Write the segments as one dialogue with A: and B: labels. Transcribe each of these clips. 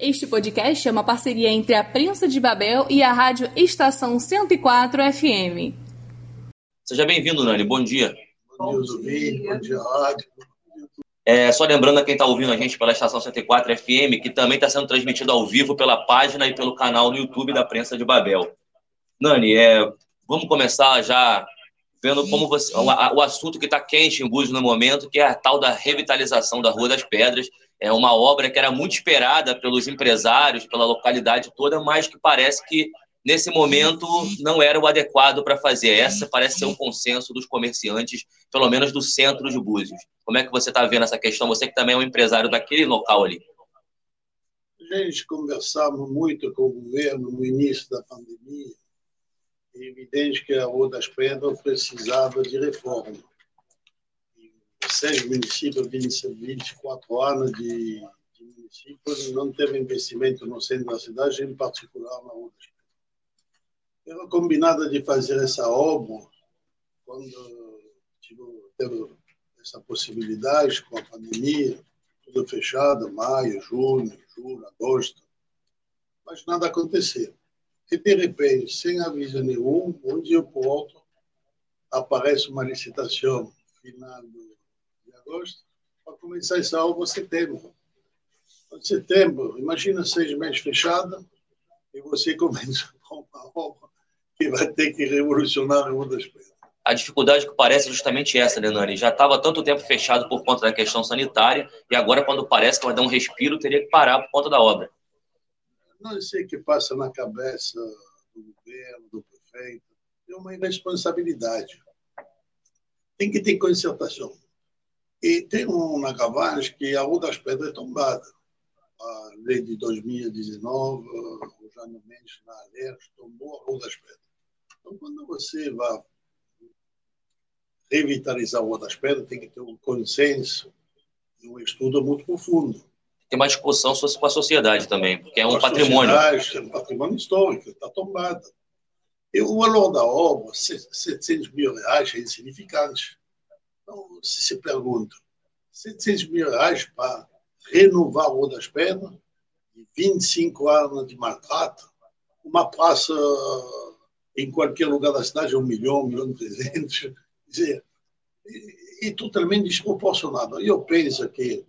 A: Este podcast é uma parceria entre a Prensa de Babel e a Rádio Estação 104 FM.
B: Seja bem-vindo, Nani. Bom dia.
C: Bom dia. Bom dia, Rádio.
B: É, só lembrando a quem está ouvindo a gente pela Estação 104 FM, que também está sendo transmitido ao vivo pela página e pelo canal no YouTube da Prensa de Babel. Nani, é, vamos começar já vendo como você, o, o assunto que está quente em Búzios no momento, que é a tal da revitalização da Rua das Pedras. É uma obra que era muito esperada pelos empresários, pela localidade toda, mas que parece que nesse momento não era o adequado para fazer. Essa parece ser o um consenso dos comerciantes, pelo menos do centro de Búzios. Como é que você está vendo essa questão? Você que também é um empresário daquele local ali.
C: Gente conversamos muito com o governo no início da pandemia. É evidente que a Rua das Pedras precisava de reforma. Seis municípios, 24 anos de, de municípios, não teve investimento no centro da cidade, em particular na Pedras. Era combinado de fazer essa obra quando teve essa possibilidade com a pandemia, tudo fechado, maio, junho, julho, agosto, mas nada aconteceu. E, de repente, sem aviso nenhum, um dia para o outro, aparece uma licitação final de agosto para começar essa em setembro. Em setembro, imagina seis meses fechado e você começa com uma obra que vai ter que revolucionar a Rua das Pedras.
B: A dificuldade que parece é justamente essa, né, Nani? Já estava tanto tempo fechado por conta da questão sanitária e agora, quando parece que vai dar um respiro, teria que parar por conta da obra
C: não sei o que passa na cabeça do governo, do prefeito, é uma irresponsabilidade. Tem que ter concertação. E tem um na Cavalhas que a Rua das Pedras é tombada. A lei de 2019, o Jânio Mendes na Alerj tombou a Rua das Pedras. Então, quando você vai revitalizar a Rua das Pedras, tem que ter um consenso e um estudo muito profundo
B: tem uma discussão com a sociedade também, porque é um patrimônio.
C: É um patrimônio histórico, está tombado. E o valor da obra, 700 mil reais, é insignificante. Então, se se pergunta, 700 mil reais para renovar a Rua das Pedras, 25 anos de maltrato, uma praça em qualquer lugar da cidade um milhão, um milhão e trezentos, dizer, e, e totalmente desproporcionado. Eu penso que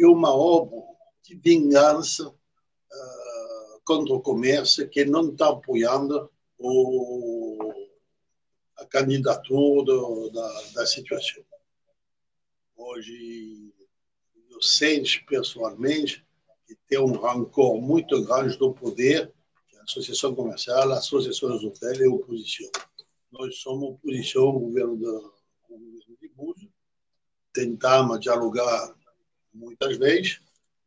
C: é uma obra de vingança uh, contra o comércio que não está apoiando o, a candidatura da, da situação. Hoje, eu sinto pessoalmente que tem um rancor muito grande do poder, que a Associação Comercial, a Associação dos Hotéis e a oposição. Nós somos oposição ao governo, do, governo de Búzios, tentamos dialogar muitas vezes,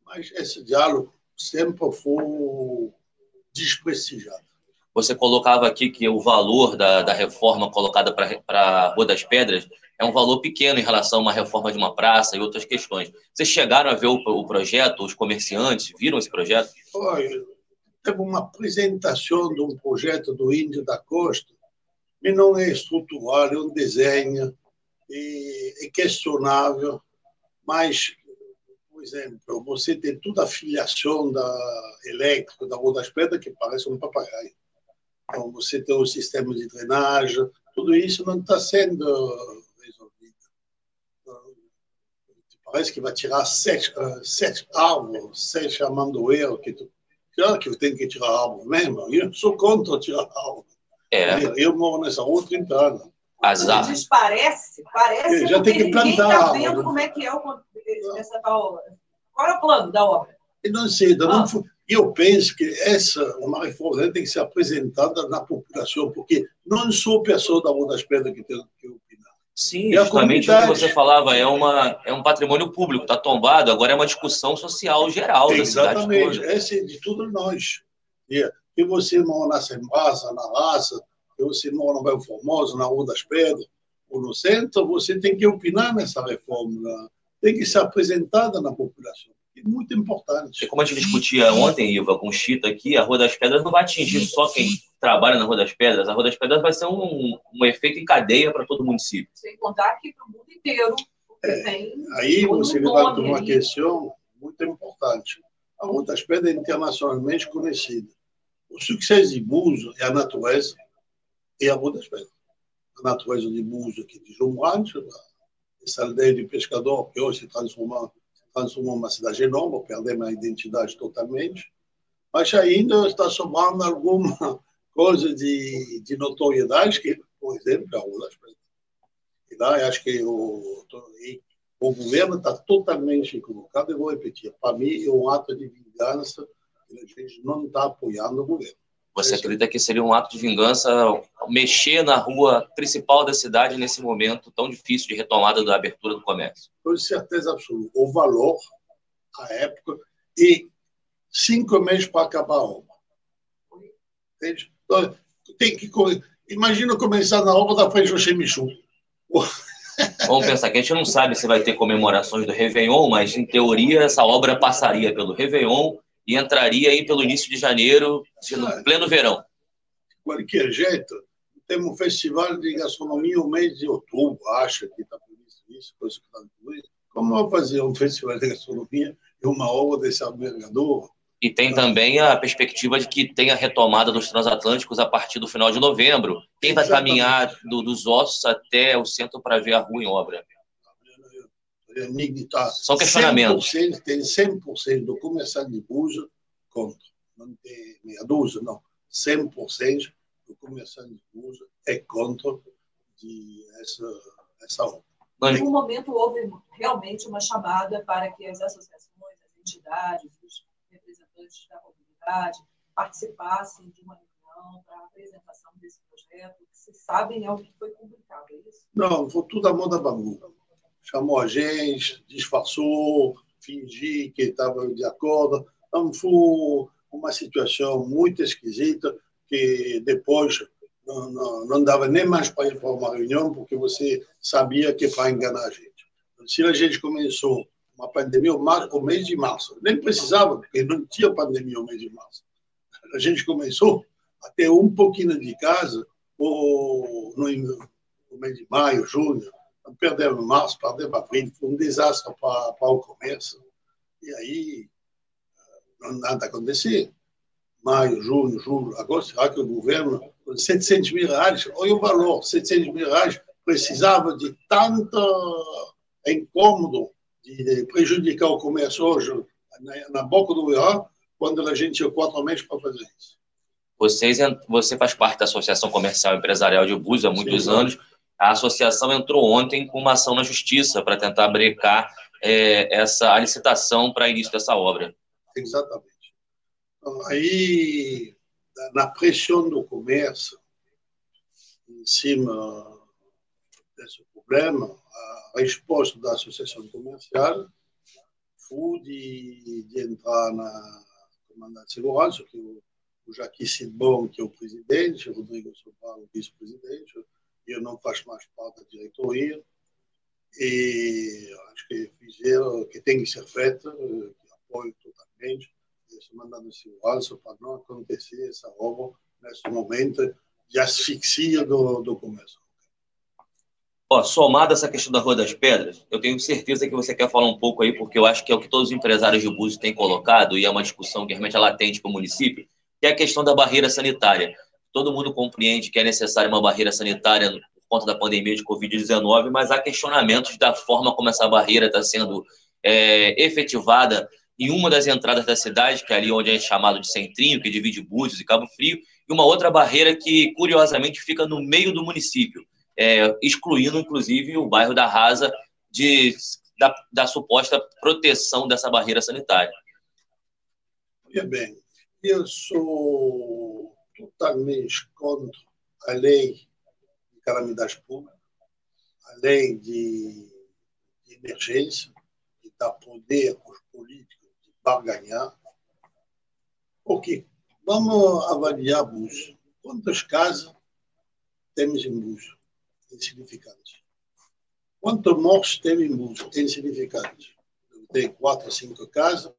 C: mas esse diálogo sempre foi desprestigiado.
B: Você colocava aqui que o valor da, da reforma colocada para a Rua das Pedras é um valor pequeno em relação a uma reforma de uma praça e outras questões. Vocês chegaram a ver o, o projeto, os comerciantes viram esse projeto?
C: Foi. Teve uma apresentação de um projeto do Índio da Costa, mas não é estrutural, é um desenho, é questionável, mas por exemplo, você tem toda a filiação da elétrica da Rua das Pedras que parece um papagaio. Então, você tem o sistema de drenagem, tudo isso não está sendo resolvido. Então, parece que vai tirar sete, uh, sete árvores, sete amandoeiros, que tu, claro que tem que tirar árvore mesmo. Eu sou contra tirar árvore. É. Eu, eu moro nessa rua 30 anos.
D: As árvores. Parece, parece.
C: Já tem que plantar.
D: Está vendo como é que é o essa obra? Qual é o plano da obra?
C: Eu não sei, não, eu penso que essa uma reforma tem que ser apresentada na população, porque não sou pessoa da Rua das Pedras que tem que opinar.
B: Sim, justamente o que você falava, é, uma, é um patrimônio público, está tombado, agora é uma discussão social geral
C: Exatamente,
B: da cidade
C: essa é de tudo nós. Que você mora na Sembasa, na Raça, que você mora no Belo Formoso, na Rua das Pedras, ou no centro, você tem que opinar nessa reforma tem que ser apresentada na população. É muito importante.
B: E como a gente discutia ontem, Iva, com o Chita aqui, a Rua das Pedras não vai atingir só quem trabalha na Rua das Pedras. A Rua das Pedras vai ser um, um efeito em cadeia para todo o município.
D: Sem contar que para o mundo inteiro.
C: É, aí você levanta uma questão muito importante. A Rua das Pedras é internacionalmente conhecida. O sucesso de Buzo é a natureza e a Rua das Pedras. A natureza de Buzo, que de João Rancho, essa aldeia de pescador que hoje se transformou, transformou numa cidade enorme, perdemos a identidade totalmente, mas ainda está sobrando alguma coisa de, de notoriedade, que, por exemplo, é a Rua das Pedras. E lá, acho que o, o governo está totalmente equivocado. Eu vou repetir: para mim, é um ato de vingança a gente não está apoiando o governo.
B: Você acredita que seria um ato de vingança mexer na rua principal da cidade nesse momento tão difícil de retomada da abertura do comércio?
C: Com certeza absoluta. O valor, a época, e cinco meses para acabar a obra. Entende? Então, tem que, imagina começar na obra da frente do Chemichu.
B: Vamos pensar que a gente não sabe se vai ter comemorações do Réveillon, mas em teoria essa obra passaria pelo Réveillon e entraria aí pelo início de janeiro, no pleno verão.
C: Qualquer jeito, temos um festival de gastronomia no mês de outubro, acho que está previsto isso, coisa que está incluída. Como eu fazer um festival de gastronomia e uma obra desse albergador?
B: E tem também a perspectiva de que tenha retomada dos transatlânticos a partir do final de novembro. Quem vai caminhar do, dos ossos até o centro para ver a rua em obra?
C: Tá
B: São questionamentos.
C: 100%, tem 100% do comerciante de Buja contra. Não tem meia dúzia, não. 100% do comerciante de Buja é contra de essa, essa obra.
D: Em algum momento houve realmente uma chamada para que as associações, as entidades, os representantes da comunidade participassem de uma reunião para a apresentação desse projeto, que se sabem é o que foi publicado, é isso?
C: Não, foi tudo a moda bangu. Chamou a gente, disfarçou, fingiu que estava de acordo. Então, foi uma situação muito esquisita que depois não, não, não dava nem mais para ir para uma reunião, porque você sabia que para enganar a gente. Se a gente começou uma pandemia o mês de março. Nem precisava, porque não tinha pandemia o mês de março. A gente começou a ter um pouquinho de casa no, no mês de maio, junho. Perdemos março, perdemos abril. Foi um desastre para, para o comércio. E aí, não nada acontecia. Maio, junho, julho, agosto, será que o governo, 700 mil reais, olha o valor, 700 mil reais, precisava de tanto incômodo de prejudicar o comércio hoje na, na boca do verão, quando a gente tinha quatro meses para fazer isso.
B: Vocês, você faz parte da Associação Comercial Empresarial de Búzios há muitos Sim. anos. A associação entrou ontem com uma ação na justiça para tentar brecar é, essa a licitação para início dessa obra.
C: Exatamente. Então, aí, na pressão do comércio, em cima desse problema, a resposta da associação comercial foi de, de entrar na comandante de segurança, que o, o Jaqui Sidbon, que é o presidente, o Rodrigo Sobral, o vice-presidente, eu não faço mais parte da diretoria, e acho que fizeram que tem que ser feito, que apoio totalmente esse mandado de segurança para não acontecer essa roubo nesse momento de asfixia do, do comércio.
B: Ó, somado essa questão da Rua das Pedras, eu tenho certeza que você quer falar um pouco aí, porque eu acho que é o que todos os empresários de Búzios têm colocado, e é uma discussão que realmente é latente para o município, que é a questão da barreira sanitária. Todo mundo compreende que é necessária uma barreira sanitária por conta da pandemia de Covid-19, mas há questionamentos da forma como essa barreira está sendo é, efetivada em uma das entradas da cidade, que é ali onde é chamado de Centrinho, que divide Búzios e Cabo Frio, e uma outra barreira que, curiosamente, fica no meio do município é, excluindo, inclusive, o bairro da Rasa de, da, da suposta proteção dessa barreira sanitária.
C: Olha bem, eu sou totalmente contra a lei de calamidade pública, a lei de, emergência, que dá poder aos políticos de barganhar. Porque vamos avaliar Bush. Quantas casas temos em Bush? insignificantes. Quanto mortes teve em Búzios? Insignificantes. Tem quatro, cinco casas,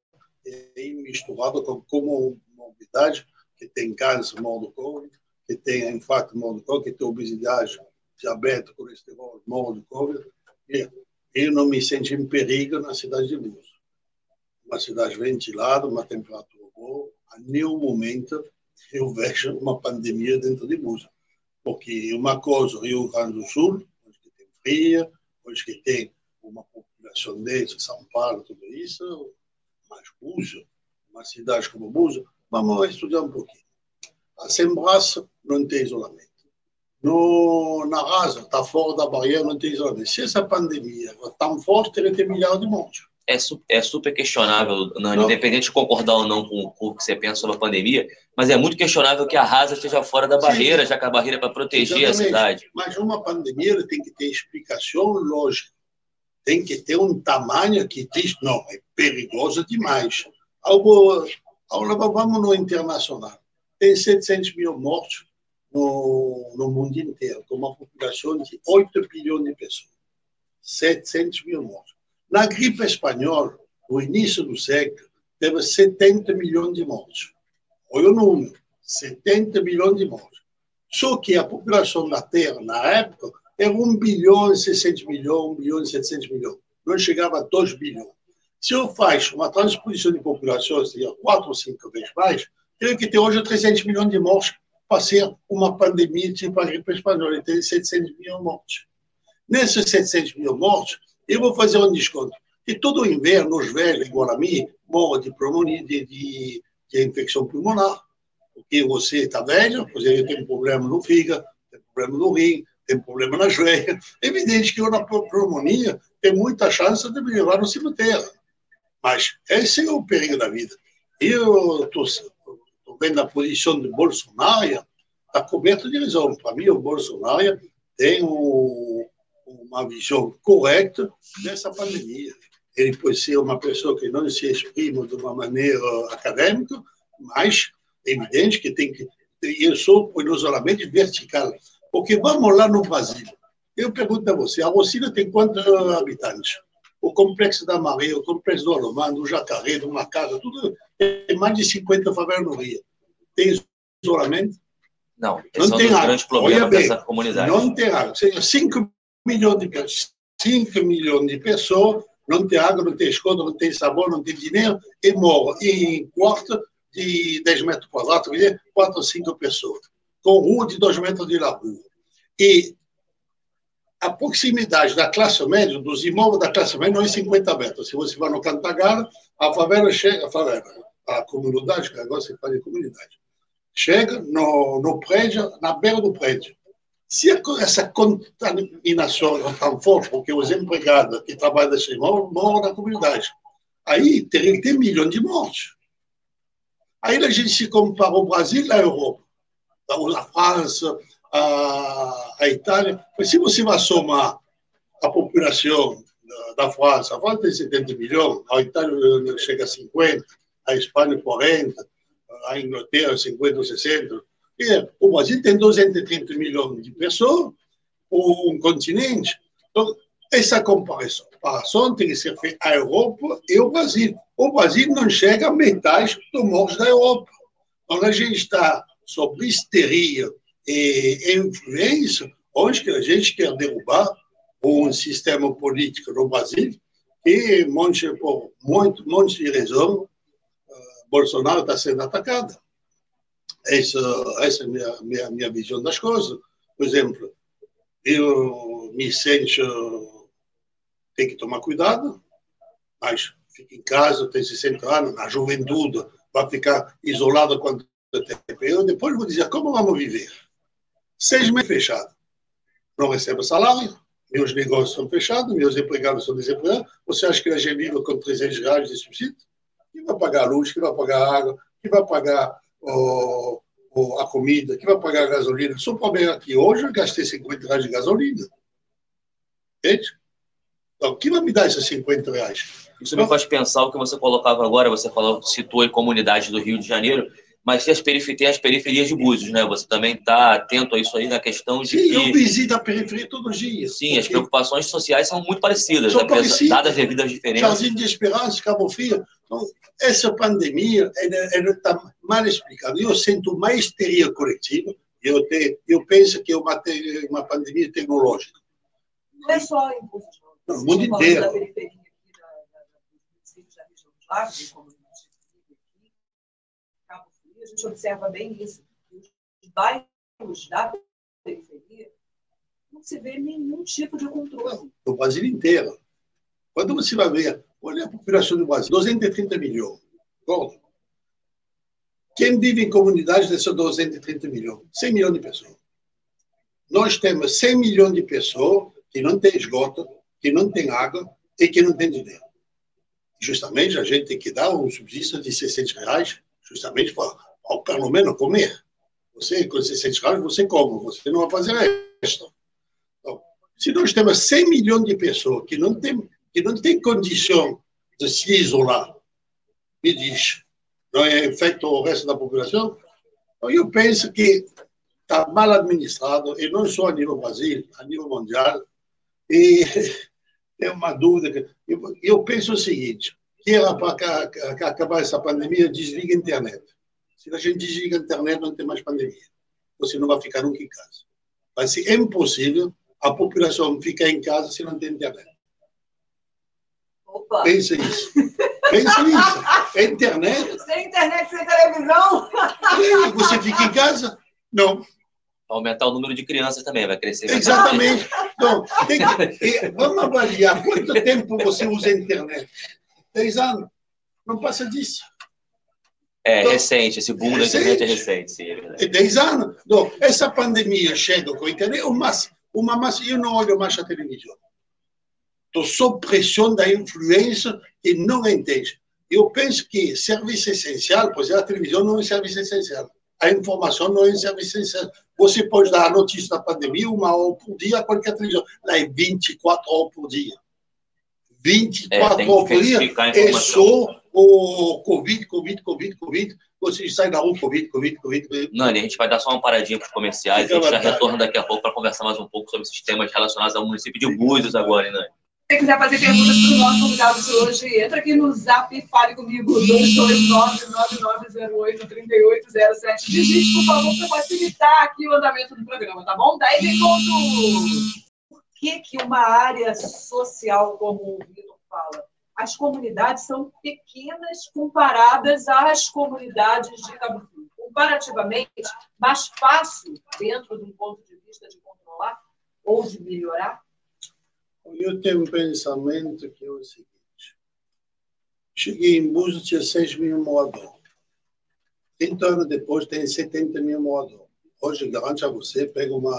C: e misturado com comorbidade, que tem câncer, Covid, que tem infarto, Covid, que tem obesidade, diabetes, colesterol, Covid. E eu não me sinto em perigo na cidade de Búzios. uma cidade ventilada, uma temperatura boa. A nenhum momento eu vejo uma pandemia dentro de Busa. Porque uma coisa, Rio Grande do Sul, onde tem fria, onde tem uma população densa, São Paulo, tudo isso, mas Busa, uma cidade como Busa, vamos estudar um pouquinho. A Sembraça não tem isolamento. No, na Rasa, está fora da barreira, não tem isolamento. Se essa pandemia é tão forte, teria ter milhares de mortes
B: é, é super questionável, Nani, independente de concordar ou não com, com, o que você pensa sobre a pandemia, mas é muito questionável que a Rasa esteja fora da barreira, Sim. já que a barreira é para proteger Exatamente. a cidade.
C: Mas uma pandemia tem que ter explicação lógica. Tem que ter um tamanho que diz, não, é perigoso demais. Algo, vamos no internacional. Tem 700 mil mortos no, no mundo inteiro, com uma população de 8 bilhões de pessoas. 700 mil mortos. Na gripe espanhola, no início do século, teve 70 milhões de mortes. Olha o número, 70 milhões de mortes. Só que a população da Terra, na época, era 1 bilhão e 600 milhões, 1 bilhão e 700 milhões. Não chegava a 2 bilhões. Se eu faço uma transposição de população, seria 4 ou 5 vezes mais, teria que ter hoje 300 milhões de mortes para ser uma pandemia tipo a gripe espanhola. E tem 700 milhões de mortes. Nesses 700 mil mortes, eu vou fazer um desconto. E todo inverno, os velhos, igual a mim, morrem de pulmonia, de, de, de infecção pulmonar. Porque você está velho, você tem problema no fígado, tem problema no rim, tem problema na joelha. É evidente que na pulmonia tem muita chance de me levar no cemitério. Mas esse é o perigo da vida. Eu estou vendo a posição de Bolsonaro, está coberto de razão. Para mim, o Bolsonaro tem um uma visão correta dessa pandemia. Ele pode ser uma pessoa que não se exprime de uma maneira acadêmica, mas é evidente que tem que. Eu sou por isolamento vertical. Porque vamos lá no Brasil. Eu pergunto a você: a Rocina tem quantos habitantes? O complexo da Maria, o complexo do Alomar, do Jacaré, do Macasa, tudo tem mais de 50 favelas no Rio. Tem isolamento?
B: Não, não tem água. grande problema dessa comunidade.
C: Não tem água. Ou seja, 5 milhões de pessoas, 5 milhões de pessoas, não tem água, não tem escola, não tem sabão, não tem dinheiro, e morre em quarto de 10 metros quadrados, quer dizer, 4 ou 5 pessoas, com rua de 2 metros de largura. E a proximidade da classe média, dos imóveis da classe média, não é 50 metros. Se você vai no Cantagalo, a favela chega, a favela, a comunidade, que agora se fala de comunidade, chega no, no prédio, na beira do prédio. Se essa contaminação é tão forte, porque os empregados que trabalham nesse moram, moram na comunidade, aí teria que ter milhões de mortes. Aí a gente se compara o Brasil a Europa, a França, a, a Itália. Mas se você vai somar a população da, da França, a França tem 70 milhões, a Itália chega a 50, a Espanha 40, a Inglaterra 50 ou 60, o Brasil tem 230 milhões de pessoas, um continente. Então, essa comparação, comparação tem que ser feita a Europa e o Brasil. O Brasil não chega a metade do morros da Europa. Então, a gente está sobre histeria e influência, onde a gente quer derrubar um sistema político no Brasil que, por muito, monte de razão, Bolsonaro está sendo atacado. Essa, essa é a minha, minha, minha visão das coisas. Por exemplo, eu me sinto, tem que tomar cuidado, mas fica em casa, tem 60 anos, na juventude, vai ficar isolado quanto tempo. Eu depois vou dizer, como vamos viver? Seis meses fechados. Não recebo salário, meus negócios são fechados, meus empregados são desempregados. Você acha que a gente vive com 300 reais de subsídio? Quem vai pagar a luz? Quem vai pagar a água? Quem vai pagar a comida, que vai pagar a gasolina. Só ver aqui, hoje eu gastei 50 reais de gasolina. Entende? Então, quem vai me dar esses 50 reais?
B: Isso me faz pensar o que você colocava agora, você falou, citou a comunidade do Rio de Janeiro, mas tem as, periferias, tem as periferias de Búzios, né? Você também está atento a isso aí na questão de
C: Sim, que... eu visito a periferia todos os dias.
B: Sim, as preocupações sociais são muito parecidas, são parecidas. dadas devidas diferenças.
C: Jardim de Esperança, Cabo Frio. Então, essa pandemia está mal explicada. Eu sinto uma histeria coletiva. Eu, te, eu penso que é uma, uma pandemia tecnológica.
D: Não é só em Búzios,
C: no mundo inteiro.
D: como a gente vive aqui, Cabo Frio, a gente observa bem isso. Os bairros da periferia não se vê nenhum tipo de controle.
C: No Brasil inteiro. Quando você vai ver, olha a população do Brasil, 230 milhões. Bom, quem vive em comunidades desses 230 milhões? 100 milhões de pessoas. Nós temos 100 milhões de pessoas que não têm esgoto, que não têm água e que não têm dinheiro. Justamente a gente tem que dar um subsídio de 600 reais, justamente para, pelo menos, comer. Você, com 600 reais, você come, você não vai fazer resto. Então, se nós temos 100 milhões de pessoas que não têm, que não têm condição de se isolar, me diz, não é feito o resto da população? Então, eu penso que está mal administrado, e não só a nível Brasil, a nível mundial. E é uma dúvida. Eu, eu penso o seguinte: que era para acabar essa pandemia, desliga a internet. Se a gente desliga a internet, não tem mais pandemia. Você não vai ficar nunca em casa. Vai ser impossível a população ficar em casa se não tem internet.
D: Opa.
C: Pensa isso. Pensa nisso. É internet.
D: Sem internet, sem televisão.
C: E você fica em casa? Não.
B: Aumentar o número de crianças também, vai crescer.
C: Exatamente. Então, que, vamos avaliar quanto tempo você usa a internet. Dez anos. Não passa disso.
B: É recente, esse boom da internet é recente, sim, é verdade.
C: Dez anos. Então, essa pandemia chega com a internet, uma, uma massa, eu não olho mais a televisão. Estou sob pressão da influência e não entende. Eu penso que serviço essencial, pois a televisão não é serviço essencial. A informação não é serviço essencial. Você pode dar a notícia da pandemia uma hora por dia qualquer televisão. Lá é 24 horas por dia. 24 é, horas por dia é só o Covid, Covid, Covid, Covid. Você sai da rua, Covid, Covid, Covid. COVID.
B: Nani, a gente vai dar só uma paradinha para os comerciais. Fica a gente já retorna daqui a pouco para conversar mais um pouco sobre esses temas relacionados ao município de Búzios agora, hein, Nani?
D: você quiser fazer perguntas para o nosso convidado de hoje, entra aqui no zap e fale comigo, 229-9908-3807. Digite, por favor, para facilitar aqui o andamento do programa, tá bom? Daí me conta por que, que uma área social, como o Vitor fala, as comunidades são pequenas comparadas às comunidades de Cabo Frio. Comparativamente, mais fácil, dentro de um ponto de vista de controlar ou de melhorar?
C: Eu tenho um pensamento que é o seguinte. Cheguei em Búzios, tinha 6 mil moradores. 30 anos depois, tem 70 mil moradores. Hoje, garante a você, pega uma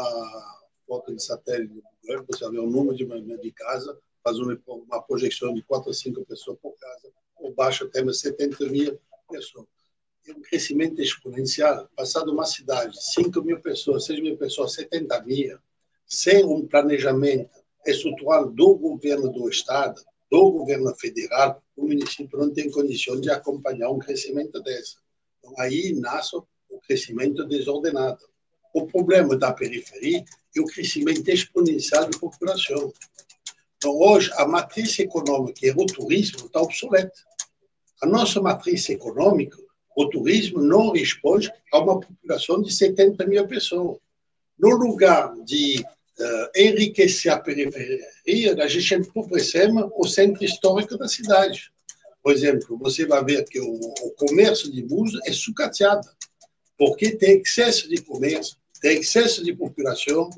C: foto de satélite do governo, você vê o número de, de casa, faz uma, uma projeção de 4 a 5 pessoas por casa. Por baixo, temos 70 mil pessoas. É um crescimento exponencial. Passado uma cidade, 5 mil pessoas, 6 mil pessoas, 70 mil, sem um planejamento estrutural do governo do Estado, do governo federal, o município não tem condição de acompanhar um crescimento desse. Então, aí nasce o crescimento desordenado. O problema da periferia é o crescimento exponencial de população. Então, hoje, a matriz econômica, é o turismo, está obsoleta. A nossa matriz econômica, o turismo, não responde a uma população de 70 mil pessoas. No lugar de uh, enriquecer a periferia, a gente empobrecemos o centro histórico da cidade. Por exemplo, você vai ver que o, o comércio de Búzios é sucateado, porque tem excesso de comércio, tem excesso de população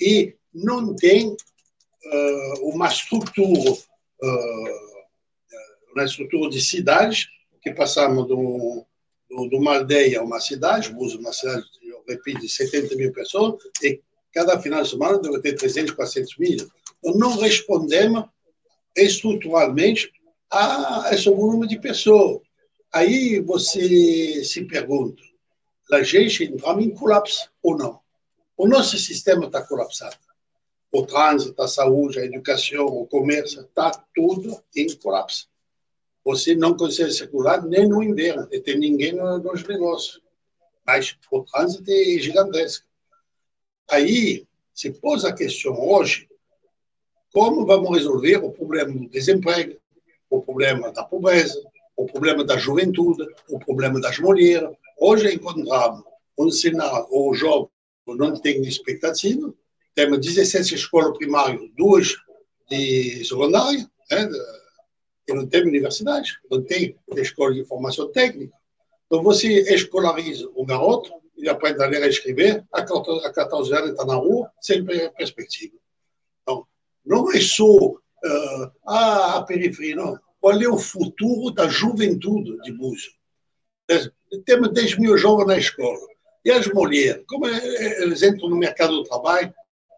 C: e não tem uma estrutura, uh, uma estrutura de cidades, que passamos de, uma aldeia a uma cidade, Búzios uma cidade, eu repito, de 70 mil pessoas, e cada final de semana deve ter 300, 400 mil. Então, não respondemos estruturalmente a esse volume de pessoas. Aí você se pergunta, a gente entramos em colapso ou não? O nosso sistema está colapsado. O trânsito, a saúde, a educação, o comércio, está tudo em colapso. Você não consegue circular nem no inverno, e tem ninguém nos negócios. Mas o trânsito é gigantesco. Aí se pôs a questão hoje, como vamos resolver o problema do desemprego, o problema da pobreza, o problema da juventude, o problema das mulheres. Hoje encontramos um cenário, o jovem não tem expectativa, temos 17 escolas primárias, duas de secundária, né, e não tem universidade, não tem escola de formação técnica. Então, você escolariza o garoto, ele aprende a ler e escrever, a 14 anos está na rua, sem perspectiva. Então, não é só uh, a periferia, não. Qual é o futuro da juventude de Búzios? Temos 10 mil jovens na escola. E as mulheres, como eles entram no mercado do trabalho,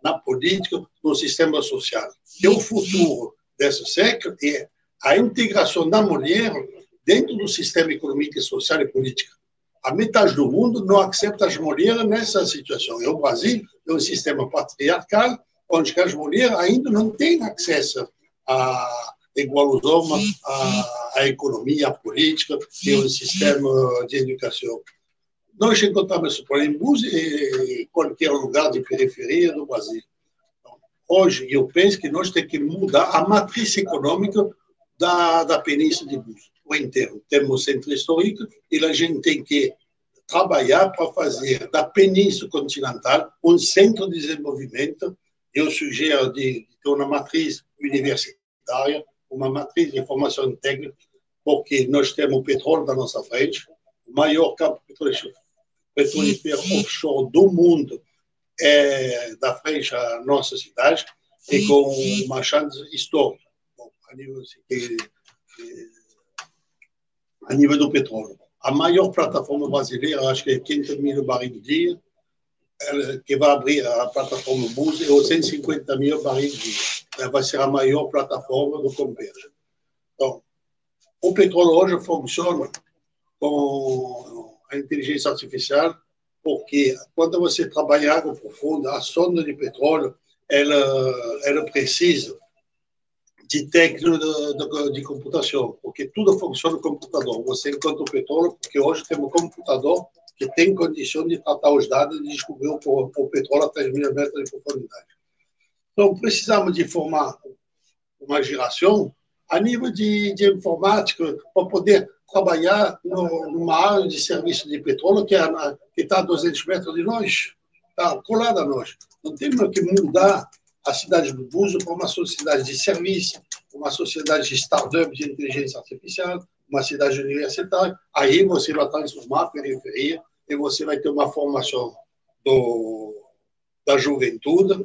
C: na política, no sistema social? E o futuro desse século é a integração da mulher dentro do sistema econômico, social e político. A metade do mundo não aceita as mulheres nessa situação. E o Brasil é um sistema patriarcal, onde as mulheres ainda não têm acesso a igual à, à economia, à política e ao sistema de educação. Nós encontramos esse problema em qualquer lugar de periferia do Brasil. Hoje, eu penso que nós temos que mudar a matriz econômica da, da Península de Búzios, o inteiro. Temos o centro histórico e a gente tem que trabalhar para fazer da Península Continental um centro de desenvolvimento. Eu sugiro de, ter uma matriz universitária, uma matriz de formação técnica, porque nós temos o petróleo da nossa frente, o maior campo petrolífero offshore do mundo é da frente à nossa cidade e com uma chance histórica a nível, a nível do petróleo. A maior plataforma brasileira, acho que é 500 mil barris de dia, que vai abrir a plataforma Búzios, é 150 mil barris de dia. Ela vai ser a maior plataforma do Converge. Então, o petróleo hoje funciona com a inteligência artificial, porque quando você trabalha água profunda, a sonda de petróleo, ela, ela precisa de técnica de, de, de, computação, porque tudo funciona no computador. Você encontra o petróleo, porque hoje temos um computador que tem condição de tratar os dados e descobrir o, o petróleo a 3 mil metros de profundidade. Então, precisamos de formar uma geração a nível de, de informática para poder trabalhar no, numa área de serviço de petróleo que é está a 200 metros de nós, está colada a nós. Não temos que mudar a cidade do Buzo para uma sociedade de serviço, uma sociedade de startup de inteligência artificial, uma cidade universitária. Aí você vai transformar a periferia e você vai ter uma formação do, da juventude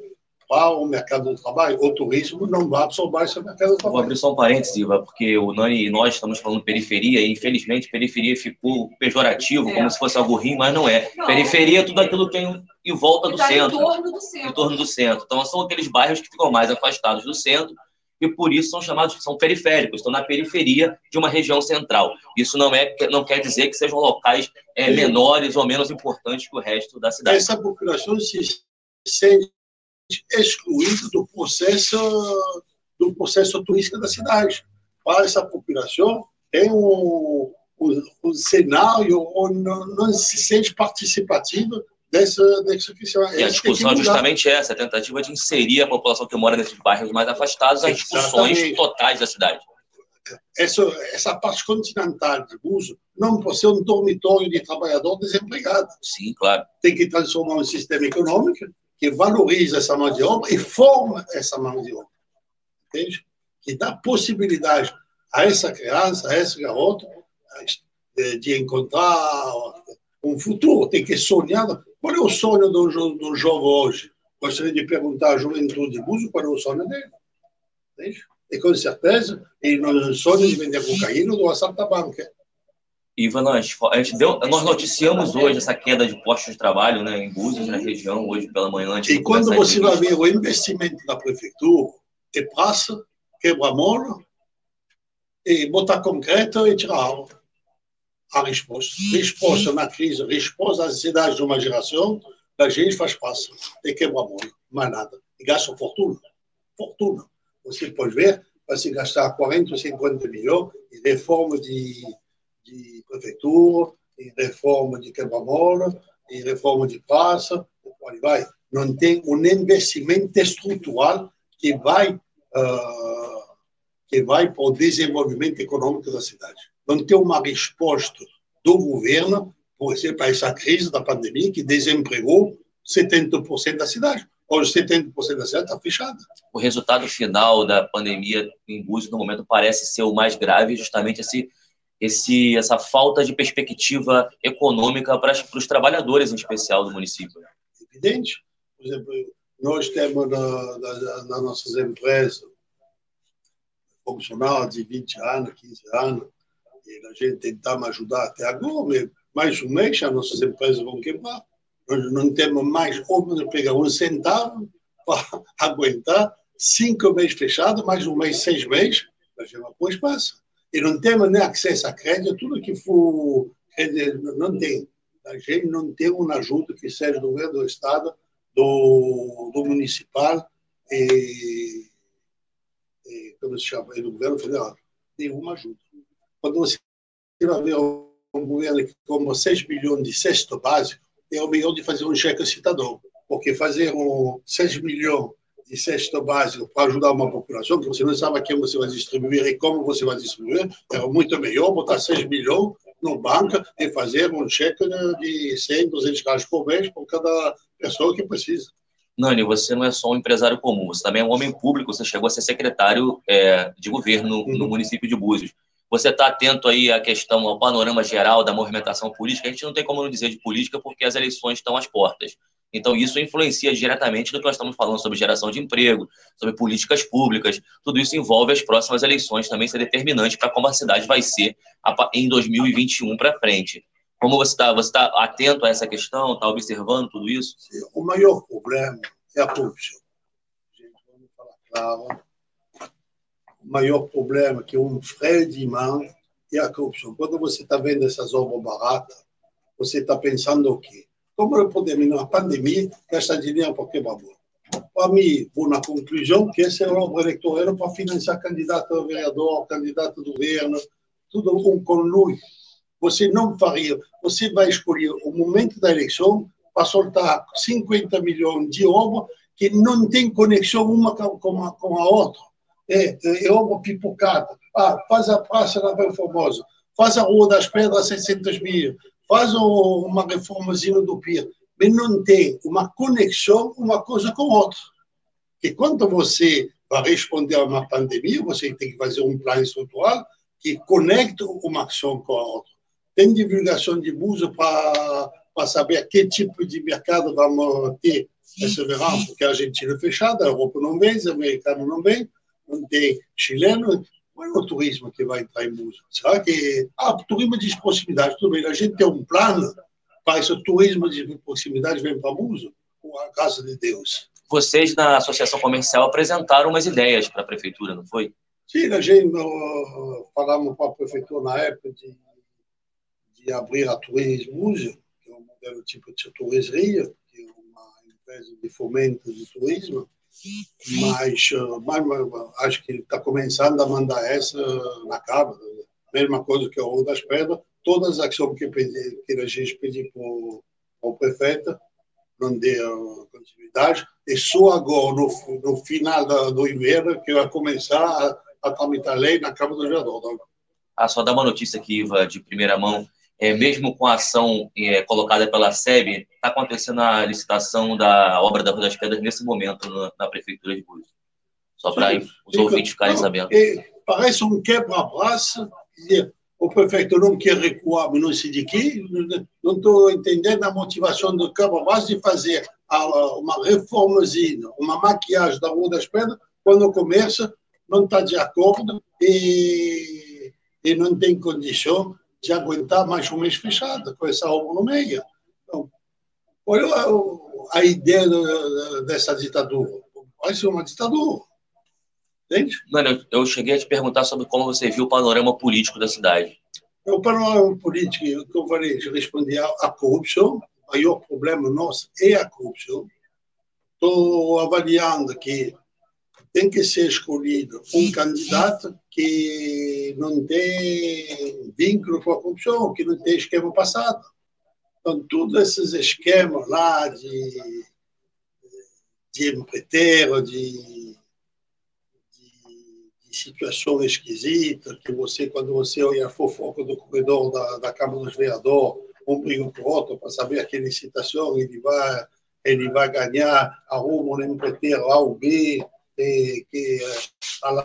C: para o mercado do trabalho. O turismo não vai absorver esse mercado do trabalho.
B: Vou abrir só um parênteses, Iva, porque o Nani e nós estamos falando periferia e, infelizmente, periferia ficou pejorativo, é. como se fosse algo ruim, mas não é. Não. Periferia é tudo aquilo que é em volta do tá centro. Em
D: torno do centro.
B: Em torno do centro. Então, são aqueles bairros que ficam mais afastados do centro e por isso são chamados são periféricos, estão na periferia de uma região central. Isso não é não quer dizer que sejam locais é, menores ou menos importantes que o resto da cidade.
C: Essa população se sente excluída do processo do processo turístico da cidade. Para essa população tem um, um, um cenário onde não, não se sente participativa dessa, dessa
B: questão. E a discussão é justamente essa, a tentativa de inserir a população que mora nesses bairros mais afastados às discussões totais da cidade.
C: Essa, essa parte continental de uso não pode ser um dormitório de trabalhador desempregado.
B: Sim, claro.
C: Tem que transformar um sistema econômico que valoriza essa mão de obra e forma essa mão de obra. Entende? Que dá possibilidade a essa criança, a esse garoto, de, de encontrar um futuro. Tem que sonhar qual é o sonho do, do jovem hoje? Gostaria de perguntar à juventude de Buzo qual é o sonho dele. Entende? E com certeza, ele não sonha de vender cocaína ou assaltar banca.
B: Ivan, nós, a gente deu, nós noticiamos hoje essa queda de postos de trabalho né, em Búzios, na região, hoje pela manhã. Antes
C: e quando você vai ver o investimento da prefeitura, é praça, quebra-mola, e botar concreto e tirar água a resposta. Resposta na crise, resposta às necessidades de uma geração, a gente faz passo e quebra a mão, mais nada. E gasta fortuna. Fortuna. Você pode ver, vai se gastar 40 ou 50 milhões em reforma de, de prefeitura, em reforma de quebra-mola, em reforma de praça, e vai. Não tem um investimento estrutural que vai, uh, que vai para o desenvolvimento econômico da cidade não ter uma resposta do governo, por exemplo, a essa crise da pandemia que desempregou 70% da cidade. Hoje 70% da cidade está fechada.
B: O resultado final da pandemia em Búzios, no momento, parece ser o mais grave, justamente esse, esse, essa falta de perspectiva econômica para, para os trabalhadores, em especial, do município.
C: Evidente. Por exemplo, nós temos na, na, nas nossas empresas funcionários de 20 anos, 15 anos, e a gente tentamos ajudar até agora, mais um mês as nossas empresas vão quebrar. Nós não temos mais como pegar um centavo para aguentar cinco meses fechados, mais um mês, seis meses, a gente depois passa. E não temos nem acesso a crédito, tudo que for não tem. A gente não tem uma ajuda que seja do governo do Estado, do, do municipal e, e, como se chama, e do governo federal. Nenhuma ajuda. Quando você vai ver um governo como 6 milhões de cesto básico, é o melhor de fazer um cheque cidadão. Porque fazer um 6 milhões de cesto básico para ajudar uma população que você não sabe a quem você vai distribuir e como você vai distribuir, é muito melhor botar 6 milhões no banco e fazer um cheque de 100, 200 reais por mês por cada pessoa que precisa.
B: Nani, você não é só um empresário comum, você também é um homem público, você chegou a ser secretário é, de governo no uhum. município de Búzios. Você está atento aí à questão, ao panorama geral da movimentação política? A gente não tem como não dizer de política porque as eleições estão às portas. Então, isso influencia diretamente no que nós estamos falando sobre geração de emprego, sobre políticas públicas. Tudo isso envolve as próximas eleições também ser determinante para como a cidade vai ser em 2021 para frente. Como você está você tá atento a essa questão? Está observando tudo isso?
C: O maior problema é a corrupção. Gente, vamos falar claro o maior problema, que é um freio de mão, é a corrupção. Quando você está vendo essas obras baratas, você está pensando o quê? Como eu posso terminar a pandemia, gastar dinheiro para quebrar Para mim, vou na conclusão que essa é obra eleitoral para financiar candidato a vereador, candidato do governo, tudo um conluio. Você não faria, você vai escolher o momento da eleição para soltar 50 milhões de obras que não tem conexão uma com a, com a outra é, é uma pipocada. Ah, faz a Praça da Bem Formosa, faz a Rua das Pedras 600 mil, faz uma reformazinha do PIR, mas não tem uma conexão uma coisa com outra. E quando você vai responder a uma pandemia, você tem que fazer um plano estrutural que conecte uma ação com a outra. Tem divulgação de buzo para para saber que tipo de mercado vamos ter esse verão, porque a Argentina é fechada, a Europa não vem, os americanos não vêm não tem chileno, qual é o turismo que vai entrar em Búzios? Será que. Ah, turismo de proximidade, tudo bem. A gente tem um plano para esse turismo de proximidade vir para Búzios, com a graça de Deus.
B: Vocês, na Associação Comercial, apresentaram umas ideias para a Prefeitura, não foi?
C: Sim, a gente uh, falamos para a Prefeitura na época de, de abrir a Turismo Búzios, que é um modelo tipo de turismo, que é uma empresa de fomento de turismo, mas, mas, mas acho que está começando a mandar essa na Câmara. Mesma coisa que o Rio das Pedras, todas as ações que, pedi, que a gente pediu para o prefeito não deu continuidade, e só agora, no, no final do, do inverno, que vai começar a, a lei na Câmara do Vereador.
B: Ah, só dar uma notícia aqui, Iva, de primeira mão é, mesmo com a ação é, colocada pela SEB, está acontecendo a licitação da obra da Rua das Pedras nesse momento na, na Prefeitura de Búzios. Só para os ouvintes ficarem não, sabendo.
C: É, parece um quebra-braço, o prefeito não quer recuar, mas não sei de que, não estou entendendo a motivação do quebra-braço de fazer uma reformazinha, uma maquiagem da Rua das Pedras, quando comércio não está de acordo e, e não tem condição de aguentar mais um mês fechado, com essa obra no meio. Então, olha a, ideia dessa ditadura. Vai ser uma ditadura. Entende?
B: Mano, eu cheguei a te perguntar sobre como você viu o panorama político da cidade.
C: O panorama político, que eu falei, eu respondi a, a corrupção. O maior problema nosso é a corrupção. Estou avaliando que tem que ser escolhido um candidato que não tem vínculo com a corrupção, que não tem esquema passado. Então, todos esses esquemas lá de, de empreiteiro, de, de, de situação esquisita, que você, quando você olha a fofoca do corredor da, da Câmara dos Vereadores, um briga com o outro para saber a que licitação ele vai ele vai ganhar, arruma um empreiteiro A ou B, e, que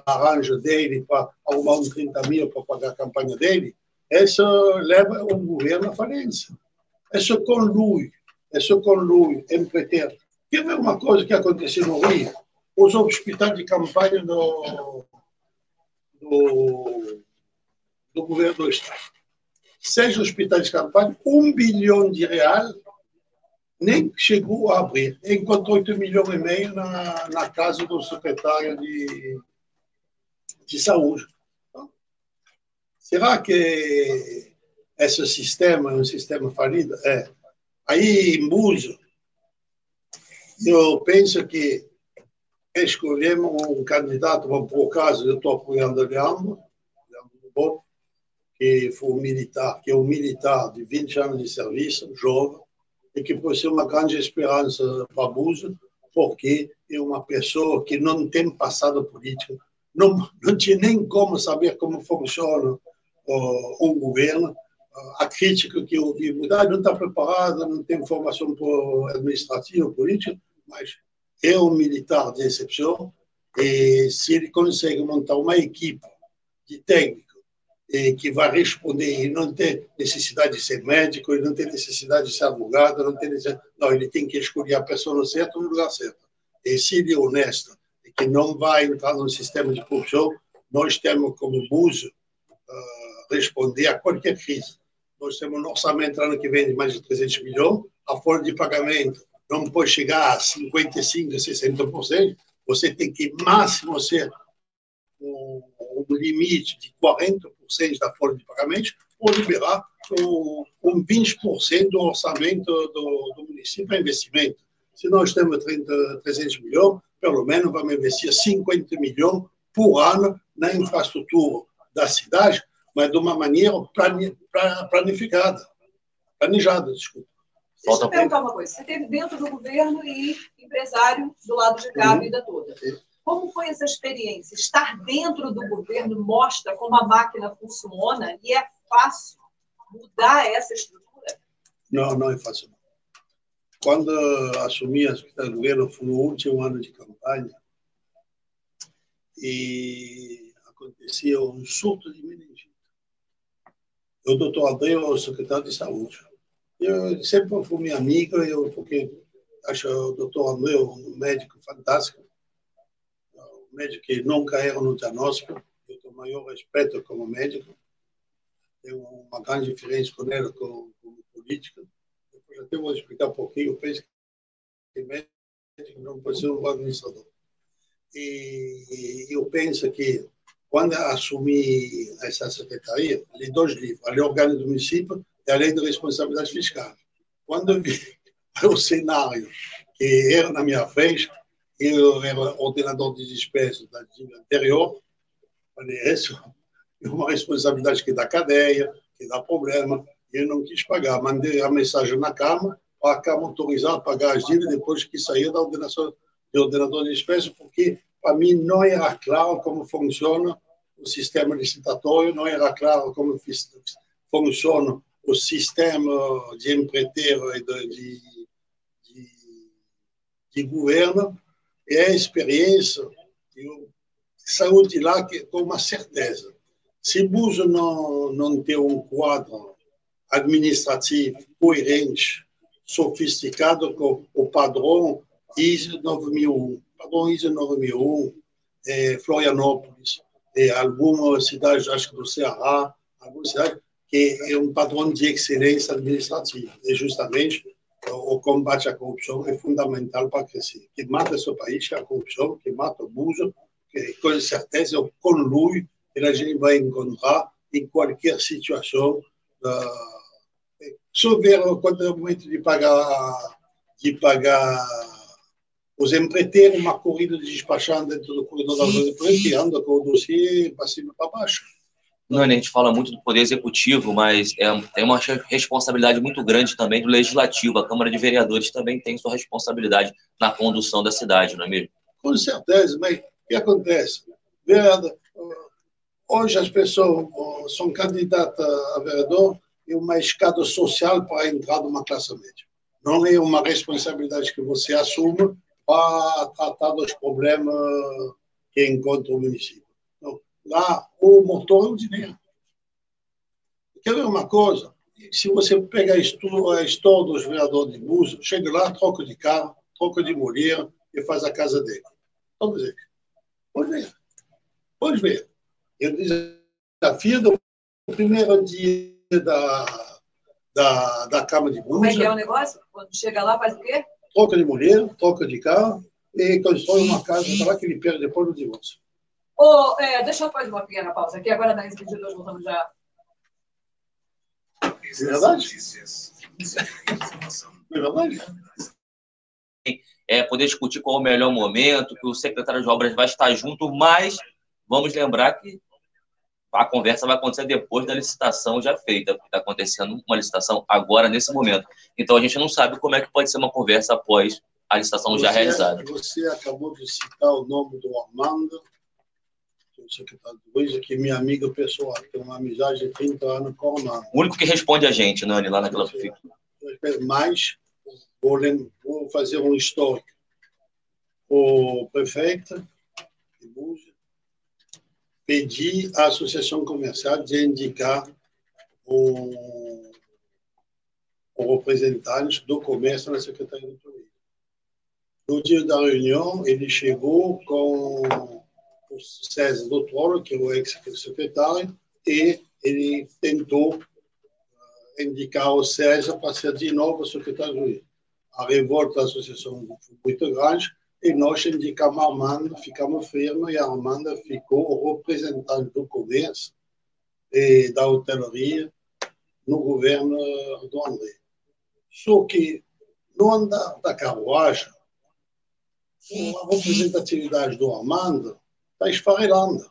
C: arranja dele para arrumar uns 30 mil para pagar a campanha dele, isso leva o governo à falência. Isso conlui, isso empreiteiro. Quer ver uma coisa que aconteceu no Rio? Os hospitais de campanha do, do, do governo do Estado. Seis hospitais de campanha, um bilhão de reais nem chegou a abrir. Encontrou 8 milhões e meio na, na casa do secretário de, de saúde. Será que esse sistema é um sistema falido? É. Aí, em Buzo, eu penso que escolhemos um candidato, vamos por acaso, eu estou apoiando o Leandro, Leandro que foi um militar, que é um militar de 20 anos de serviço, jovem, e que pode ser uma grande esperança para Buzo, porque é uma pessoa que não tem passado político, não, não tinha nem como saber como funciona uh, um governo. Uh, a crítica que eu ouvi mudar, não está preparada, não tem formação administrativa, política, mas é um militar de exceção e se ele consegue montar uma equipe de técnicos que vai responder e não tem necessidade de ser médico, ele não tem necessidade de ser advogado, não tem não, ele tem que escolher a pessoa certa no lugar certo. E se ele é honesto e que não vai entrar no sistema de corrupção, nós temos como buzo uh, responder a qualquer crise. Nós temos um orçamento ano que vem de mais de 300 milhões, a folha de pagamento não pode chegar a 55%, 60%, você tem que máximo ser um, um limite de 40% da folha de pagamento ou liberar um, um 20% do orçamento do, do município para investimento. Se nós temos 30, 300 milhões, pelo menos vamos investir 50 milhões por ano na infraestrutura da cidade, mas de uma maneira planificada, planejada, desculpa.
D: Deixa eu perguntar uma coisa. Você teve dentro do governo e empresário do lado de cá a vida toda. Como foi essa experiência? Estar dentro do governo mostra como a máquina funciona e é fácil mudar essa estrutura?
C: Não, não é fácil. Quando assumi a secretaria do governo, foi no último ano de campanha e acontecia um surto de meningite. O doutor André, o secretário de saúde. Eu sempre fui minha amiga, eu, porque acho o doutor André um médico fantástico médico que nunca erra no diagnóstico. Eu tenho maior respeito como médico. Tenho uma grande diferença com ele como, como política. Depois até vou explicar um pouquinho. Eu penso que médico não pode ser um administrador. E eu penso que quando assumi essa secretaria, li dois livros, a Lei Orgânica do Município e a Lei de Responsabilidade Fiscal. Quando vi o cenário que era na minha frente, eu era ordenador de despesas da dívida anterior. Falei, isso é uma responsabilidade que dá cadeia, que dá problema. E eu não quis pagar. Mandei a mensagem na Câmara para a Câmara autorizar a pagar as dívidas depois que saía da ordenação de ordenador de despesas, porque para mim não era claro como funciona o sistema licitatório, não era claro como funciona o sistema de empreiteiro e de, de, de, de governo é a experiência, eu saio de lá com uma certeza. Se Buzo não, não tem um quadro administrativo coerente, sofisticado com o padrão ISO 9001, padrão ISO 9001, é, Florianópolis, é, algumas cidades, acho que do Ceará, algumas cidades, que é um padrão de excelência administrativa. É justamente o combate à corrupção é fundamental para crescer. Que mata esse país é a corrupção, que mata o abuso, que com certeza o conluio que a gente vai encontrar em qualquer situação. Uh, só ver é o momento de pagar, de pagar os empreiteiros, uma corrida de despachante dentro do corredor da Rua que anda com o dossiê para cima e para baixo.
B: Não, a gente fala muito do poder executivo, mas é, tem uma responsabilidade muito grande também do legislativo. A Câmara de Vereadores também tem sua responsabilidade na condução da cidade, não é mesmo?
C: Com certeza, mas o que acontece? Vereador, hoje as pessoas são candidatas a vereador e uma escada social para entrar numa classe média. não é uma responsabilidade que você assume para tratar dos problemas que encontra o município. Então, lá, o motor é o dinheiro. Quer ver uma coisa? Se você pegar a história dos vereadores de Búzios, chega lá, troca de carro, troca de mulher e faz a casa dele. Vamos ver. Pode ver. Pode ver. Eu desafio do primeiro dia da, da, da Câmara de Búzios. Como
D: é que é o negócio? Quando chega lá, faz o quê?
C: Troca de mulher, troca de carro e constrói uma casa para lá que ele perde depois do divórcio.
D: Oh, é, deixa eu fazer uma pequena pausa aqui. Agora, na 22, voltamos já.
C: É verdade? É verdade?
B: É, poder discutir qual é o melhor momento, que o secretário de obras vai estar junto, mas vamos lembrar que a conversa vai acontecer depois da licitação já feita, porque está acontecendo uma licitação agora, nesse momento. Então, a gente não sabe como é que pode ser uma conversa após a licitação
C: você,
B: já realizada.
C: Você acabou de citar o nome do Armando, que é o secretário do Luiz, que é minha amiga pessoal, tem uma amizade de 30 anos com o Armando.
B: O único que responde a gente, Nani, lá naquela prefeitura.
C: Mas, vou, vou fazer um histórico. O prefeito de Búzios pedi à Associação Comercial de indicar o, o representante do comércio na Secretaria do Turismo. No dia da reunião, ele chegou com o César Doutor, que é o ex-secretário, e ele tentou eh, indicar o César para ser de novo secretário. A revolta da associação foi muito grande, e nós indicamos a Armando, ficamos firmes, e a Armanda ficou representante do comércio e da hotelaria no governo do André. Só que no andar da carruagem, a representatividade do Armando está esfarelando,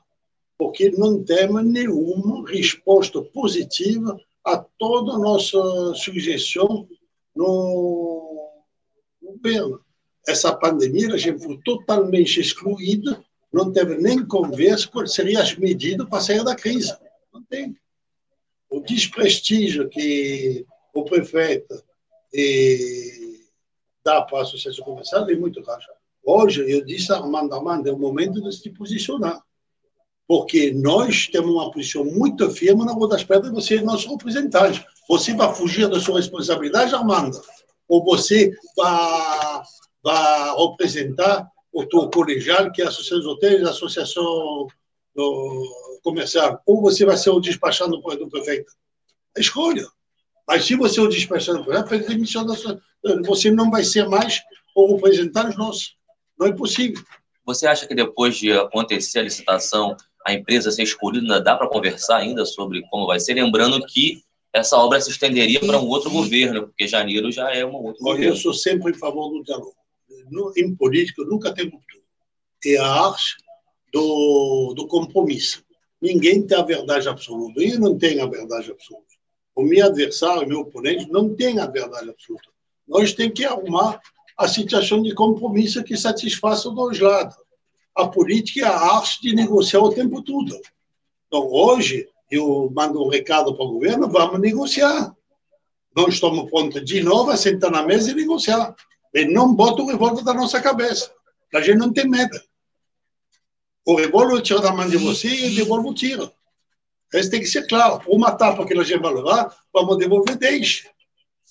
C: porque não temos nenhuma resposta positiva a toda a nossa sugestão no governo essa pandemia, a gente foi totalmente excluída, não teve nem conversa quais seriam as medidas para sair da crise. Não tem. O desprestígio que o prefeito e, dá para a associação comercial é muito grande. Hoje, eu disse a Armando, Armando, é o momento de se posicionar. Porque nós temos uma posição muito firme na Rua das Pedras, você é nosso representante. Você vai fugir da sua responsabilidade, Armando? Ou você vai vai representar o teu colegial, que é a Associação dos Hotéis, a Associação Comercial, ou você vai ser o despachado do prefeito. A escolha. Mas se você é o despachado do prefeito, você não vai ser mais o representante nosso. Não é possível.
B: Você acha que depois de acontecer a licitação, a empresa ser escolhida, dá para conversar ainda sobre como vai ser? Lembrando que essa obra se estenderia para um outro governo, porque janeiro já é um outro governo.
C: Eu sou sempre em favor do diálogo em política nunca tem ruptura. É a arte do, do compromisso. Ninguém tem a verdade absoluta. Eu não tenho a verdade absoluta. O meu adversário, o meu oponente, não tem a verdade absoluta. Nós temos que arrumar a situação de compromisso que satisfaça os dois lados. A política é a arte de negociar o tempo todo. Então, hoje, eu mando um recado para o governo: vamos negociar. Nós estamos prontos de novo a sentar na mesa e negociar. Ele não bota o revólver da nossa cabeça. A gente não tem medo. O revólver tira da mão de você e o revólver tira. Isso tem que ser claro. Uma tapa que a gente vai levar, vamos devolver 10.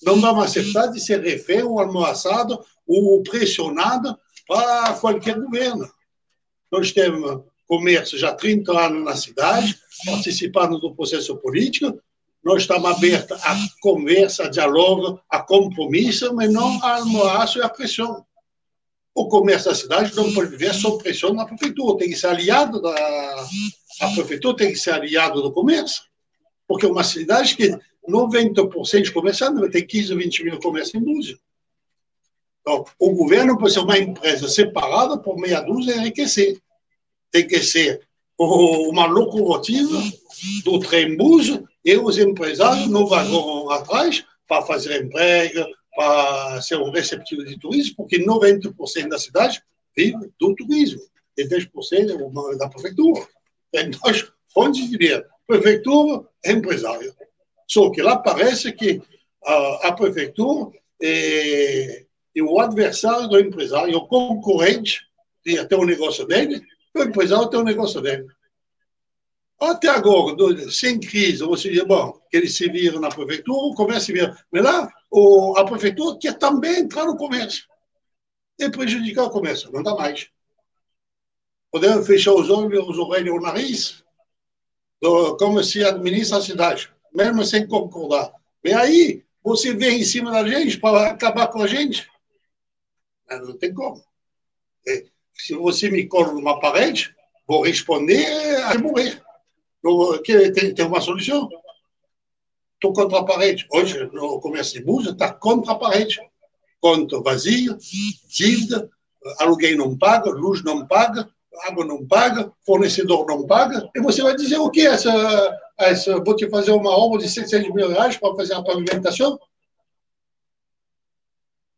C: Não vamos aceitar de ser refém ou almoçado ou pressionado para qualquer governo. Nós temos comércio já há 30 anos na cidade, participando do processo político, nós estamos abertos a conversa, a diálogo, a compromisso, mas não a ameaça e a pressão. O comércio da cidade não pode viver sob pressão da prefeitura, tem que ser aliado da a prefeitura, tem que ser aliado do comércio. Porque uma cidade que 90% de comerciantes vai ter 15 ou 20 mil comércios em Búzios. Então, o governo pode ser uma empresa separada por meia dúzia enriquecer. Tem que ser uma locomotiva do trem Búzios e os empresários no vagão atrás para fazer emprego, para ser um receptivo de turismo, porque 90% da cidade vive do turismo e 10% é da prefeitura. Tem duas fontes de prefeitura e empresário. Só que lá parece que a, a prefeitura é, é, o adversário do empresário, é o concorrente, tem o negócio dele, o empresário tem o negócio dele. Até agora, sem crise, você diz, bom, que eles se viram na prefeitura, o comércio se vira. Mas lá, o, a prefeitura quer também entrar no comércio e prejudicar o comércio. Não dá mais. Podemos fechar os olhos, os orelhas e o nariz, do, como se administra a cidade, mesmo sem concordar. E aí, você vem em cima da gente para acabar com a gente? Não tem como. É, se você me cola numa parede, vou responder a morrer. Tem, tem uma solução. Estou contra a parede. Hoje, no comércio de música, está contra a parede. Conta vazio, dívida, aluguel não paga, luz não paga, água não paga, fornecedor não paga. E você vai dizer o quê? Essa, essa, vou te fazer uma obra de 600 mil reais para fazer a pavimentação?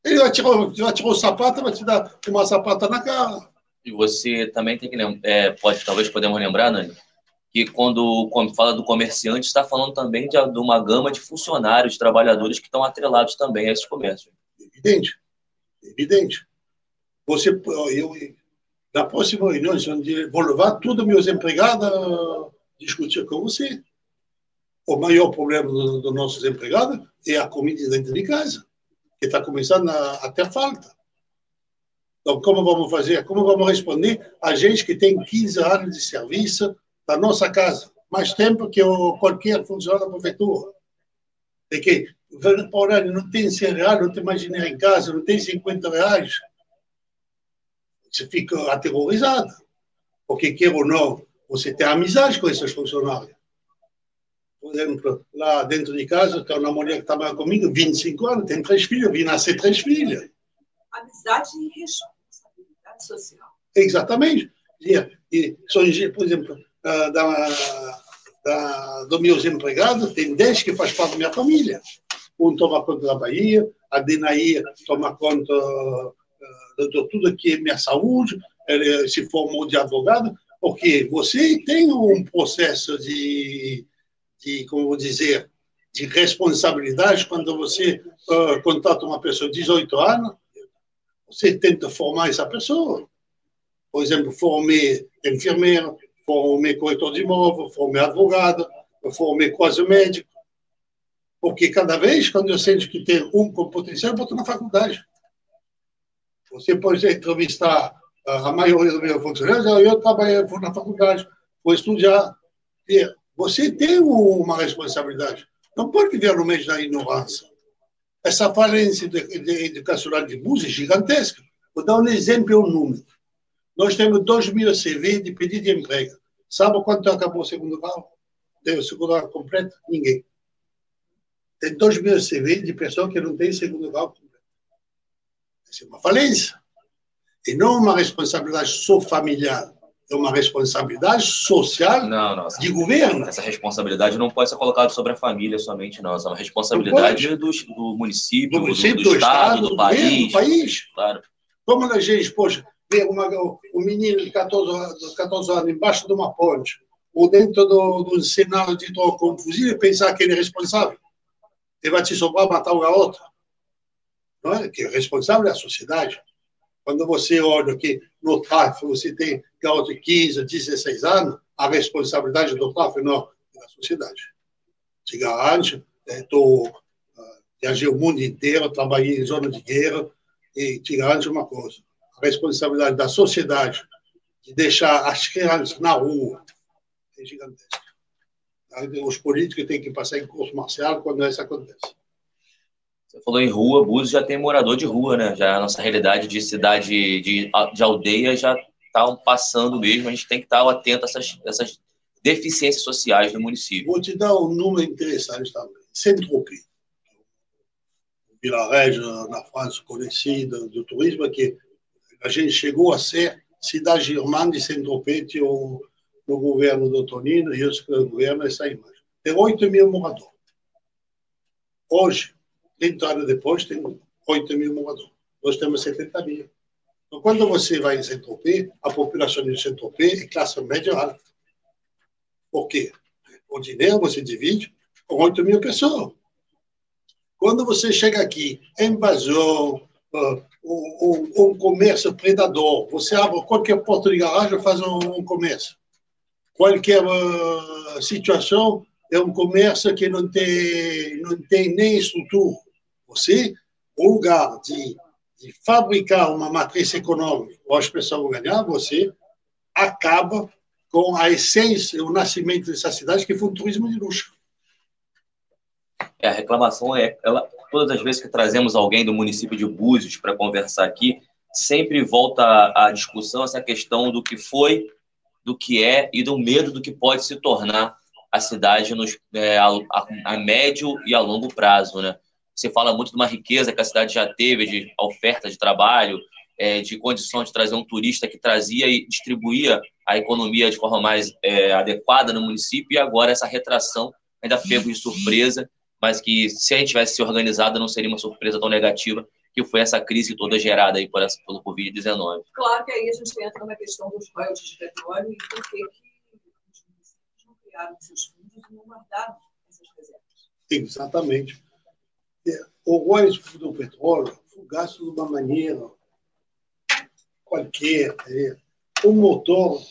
C: Ele vai tirar, vai tirar o sapato, vai te dar uma sapata na cara.
B: E você também tem que lembrar, é, pode, talvez podemos lembrar, Nani, que quando fala do comerciante, está falando também de, de, uma gama de funcionários, trabalhadores que estão atrelados também a esses comércios.
C: Evidente, evidente. Você, eu, na próxima reunião, eu vou levar todos meus empregados a discutir com você. O maior problema dos do nossos empregados é a comida dentro de casa, que está começando a, a ter falta. Então, como vamos fazer? Como vamos responder a gente que tem 15 anos de serviço da nossa casa, mais tempo que o, qualquer funcionário da prefeitura. E que, porra, não tem 100 reais, não tem mais dinheiro em casa, não tem 50 reais. Você fica aterrorizado. Porque, quer ou não, você tem amizade com esses funcionários. Por exemplo, lá dentro de casa, tem uma mulher que trabalha comigo, 25 anos, tem três filhos, vi nascer três filhos.
D: Amizade e responsabilidade social.
C: Exatamente. E, por exemplo, da, da, dos meus empregados, tem 10 que faz parte da minha família. Um toma conta da Bahia, a Denaí toma conta de tudo que é minha saúde, ele se formou de advogado, porque você tem um processo de, de como vou dizer, de responsabilidade quando você uh, contata uma pessoa de 18 anos, você tenta formar essa pessoa. Por exemplo, formei enfermeiro, formei corretor de imóvel, formei advogado, formei quase médico. Porque cada vez, quando eu sinto que tem um com potencial, eu boto na faculdade. Você pode entrevistar a maioria dos meus funcionários, eu trabalhei na faculdade, vou estudar. E você tem uma responsabilidade. Não pode viver no meio da ignorância. Essa falência educacional de música é gigantesca. Vou dar um exemplo e um número. Nós temos 2 mil CV de pedido de emprego. Sabe quanto acabou o segundo grau? Tem o segundo grau completo? Ninguém. Tem 2 mil CV de pessoas que não têm segundo grau é uma falência. E não uma responsabilidade só familiar. É uma responsabilidade social
B: não, não,
C: de governo.
B: Essa responsabilidade não pode ser colocada sobre a família somente, não. Essa é uma responsabilidade do, do, município, do, município, do, do, do Estado, Estado, do, país.
C: do país.
B: Claro.
C: Como a gente, poxa, ver uma, um menino de 14, 14 anos embaixo de uma ponte ou dentro do, do cenário de troca com um fuzil e pensar que ele é responsável. Ele vai te sobrar matar o garoto. É? Que é responsável é a sociedade. Quando você olha que no tráfico você tem garoto de 15, 16 anos, a responsabilidade do tráfico não é da sociedade. Te garanto, estou viajei o mundo inteiro, trabalhei em zona de guerra e te garanto uma coisa a responsabilidade da sociedade de deixar as crianças na rua é gigantesca. Os políticos têm que passar em curso marcial quando isso acontece.
B: Você falou em rua, Búzios já tem morador de rua, né? Já a nossa realidade de cidade, de, de aldeia já está passando mesmo. A gente tem que estar atento a essas, essas deficiências sociais do município.
C: Vou te dar um número interessante também. Saint-Tropez. Vila Regia, na França, conhecida do turismo, que a gente chegou a ser cidade irmã de Saint-Tropez, no governo do Tonino, e esse governo essa imagem. Tem 8 mil moradores. Hoje, 30 anos depois, tem 8 mil moradores. Nós temos 70 mil. Então, quando você vai em Saint-Tropez, a população de Saint-Tropez é classe média alta. Por quê? O dinheiro você divide com 8 mil pessoas. Quando você chega aqui, invasão, uh, um, um, comércio predador, você abre qualquer porta de garagem faz um, um comércio. Qualquer uh, situação é um comércio que não tem, não tem nem estrutura. Você, o lugar de, de fabricar uma matriz econômica, ou as pessoas ganhar, você acaba com a essência, o nascimento dessa cidade, que foi um turismo de luxo.
B: É, a reclamação é, ela, todas as vezes que trazemos alguém do município de Búzios para conversar aqui, sempre volta à discussão essa questão do que foi, do que é e do medo do que pode se tornar a cidade nos, é, a, a, médio e a longo prazo, né? Você fala muito de uma riqueza que a cidade já teve de oferta de trabalho, é, de condição de trazer um turista que trazia e distribuía a economia de forma mais é, adequada no município e agora essa retração ainda pego de surpresa, mas que se a gente tivesse se organizado não seria uma surpresa tão negativa que foi essa crise toda gerada aí por essa, pelo
D: Covid-19. Claro que aí a gente entra na questão dos royalties de petróleo e por que os municípios não criaram seus fundos e não guardaram essas reservas.
C: Exatamente. O royalties do petróleo foi gasto de uma maneira qualquer. O motor,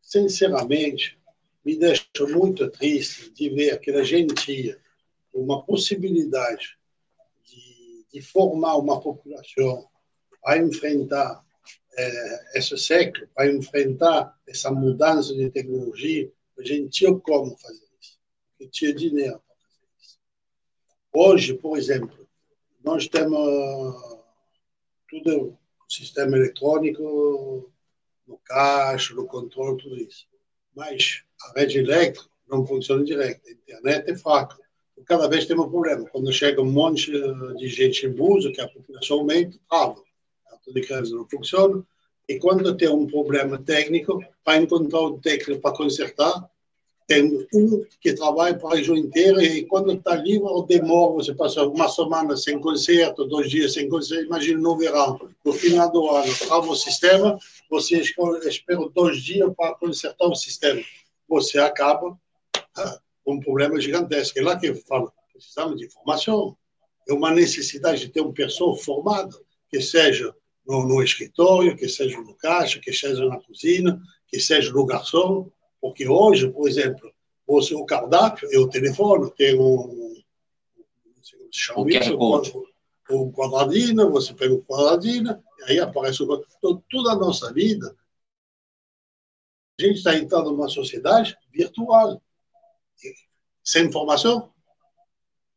C: sinceramente, me deixa muito triste de ver que a gente tinha uma possibilidade de, de formar uma população a enfrentar é, esse século, para enfrentar essa mudança de tecnologia, a gente tinha como fazer isso, porque tinha dinheiro. Hoje, por exemplo, nós temos tudo sistema eletrônico, no caixa, no controle, tudo isso. Mas a rede elétrica não funciona direto, a internet é fraca. Cada vez tem um problema. Quando chega um monte de gente em Busa, que a população aumenta, trava. A de crédito não funciona. E quando tem um problema técnico, para encontrar o técnico para consertar, tem um que trabalha para a região inteira e quando está livre, demora, você passa uma semana sem concerto, dois dias sem concerto, imagina no verão, no final do ano, trava o sistema, você espera dois dias para consertar o sistema. Você acaba ah, com um problema gigantesco. É lá que eu falo, precisamos de formação. É uma necessidade de ter uma pessoa formada, que seja no, no escritório, que seja no caixa, que seja na cozinha, que seja no garçom, porque hoje, por exemplo, você, o cardápio é o telefone, tem um,
B: o isso,
C: um quadradinho, você pega o quadradinho, e aí aparece o então, toda a nossa vida, a gente está entrando numa sociedade virtual. Sem informação,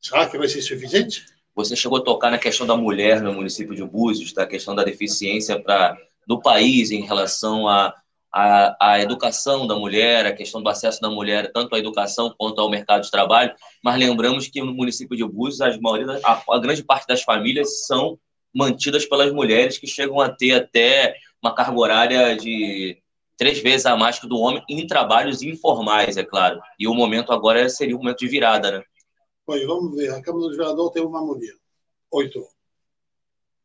C: será que vai ser suficiente?
B: Você chegou a tocar na questão da mulher no município de Búzios, da questão da deficiência para no país em relação a a, a educação da mulher, a questão do acesso da mulher, tanto à educação quanto ao mercado de trabalho, mas lembramos que no município de Búzios, a, maioria, a, a grande parte das famílias são mantidas pelas mulheres, que chegam a ter até uma carga horária de três vezes a mais que do homem em trabalhos informais, é claro. E o momento agora seria um momento de virada, né?
C: Oi, vamos ver. A Câmara do Vereador tem uma mulher, oito.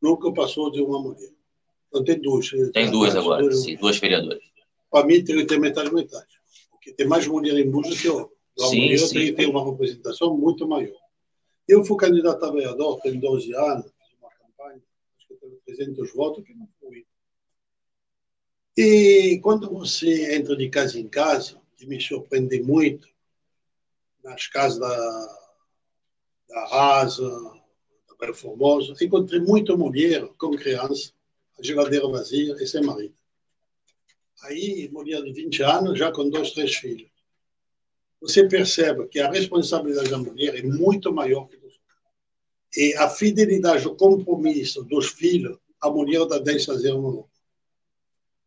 C: Nunca passou de uma mulher. Então tem duas.
B: Tem duas agora, duas, sim, duas vereadoras
C: para mim tem que ter metade metade. Porque tem mais mulher em Búzios que homem. A sim, mulher sim. tem que ter uma representação muito maior. Eu fui candidato a vereador, tenho 12 anos, fiz uma campanha, acho que tenho 300 votos, que não fui. E quando você entra de casa em casa, que me surpreende muito, nas casas da, da Rasa, da Bela Formosa, encontrei muita mulher com criança, a geladeira vazia e sem marido. Aí, mulher de 20 anos, já com dois, três filhos. Você percebe que a responsabilidade da mulher é muito maior que dos E a fidelidade, o compromisso dos filhos, a mulher da 10 a 0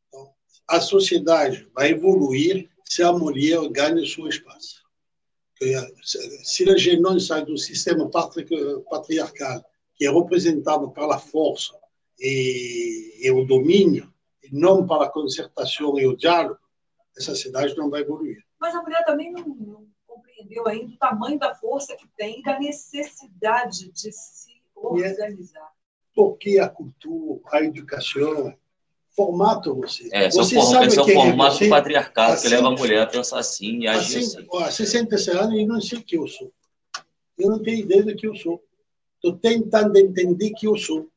C: então, A sociedade vai evoluir se a mulher ganha seu espaço. Se a gente não sai do sistema patriarcal, que é representado pela força e, e o domínio, não para a concertação e o diálogo, essa cidade não vai evoluir.
D: Mas a mulher também não, não compreendeu ainda o tamanho da força que tem e da necessidade de se organizar.
C: Porque a cultura, a educação, formato você.
B: É, você é sabe esse é o formato é você, patriarcado assim, que leva a mulher a pensar assim e agir
C: assim. assim. Há 60 anos e não sei o que eu sou. Eu não tenho ideia do que eu sou. Estou tentando entender que eu sou.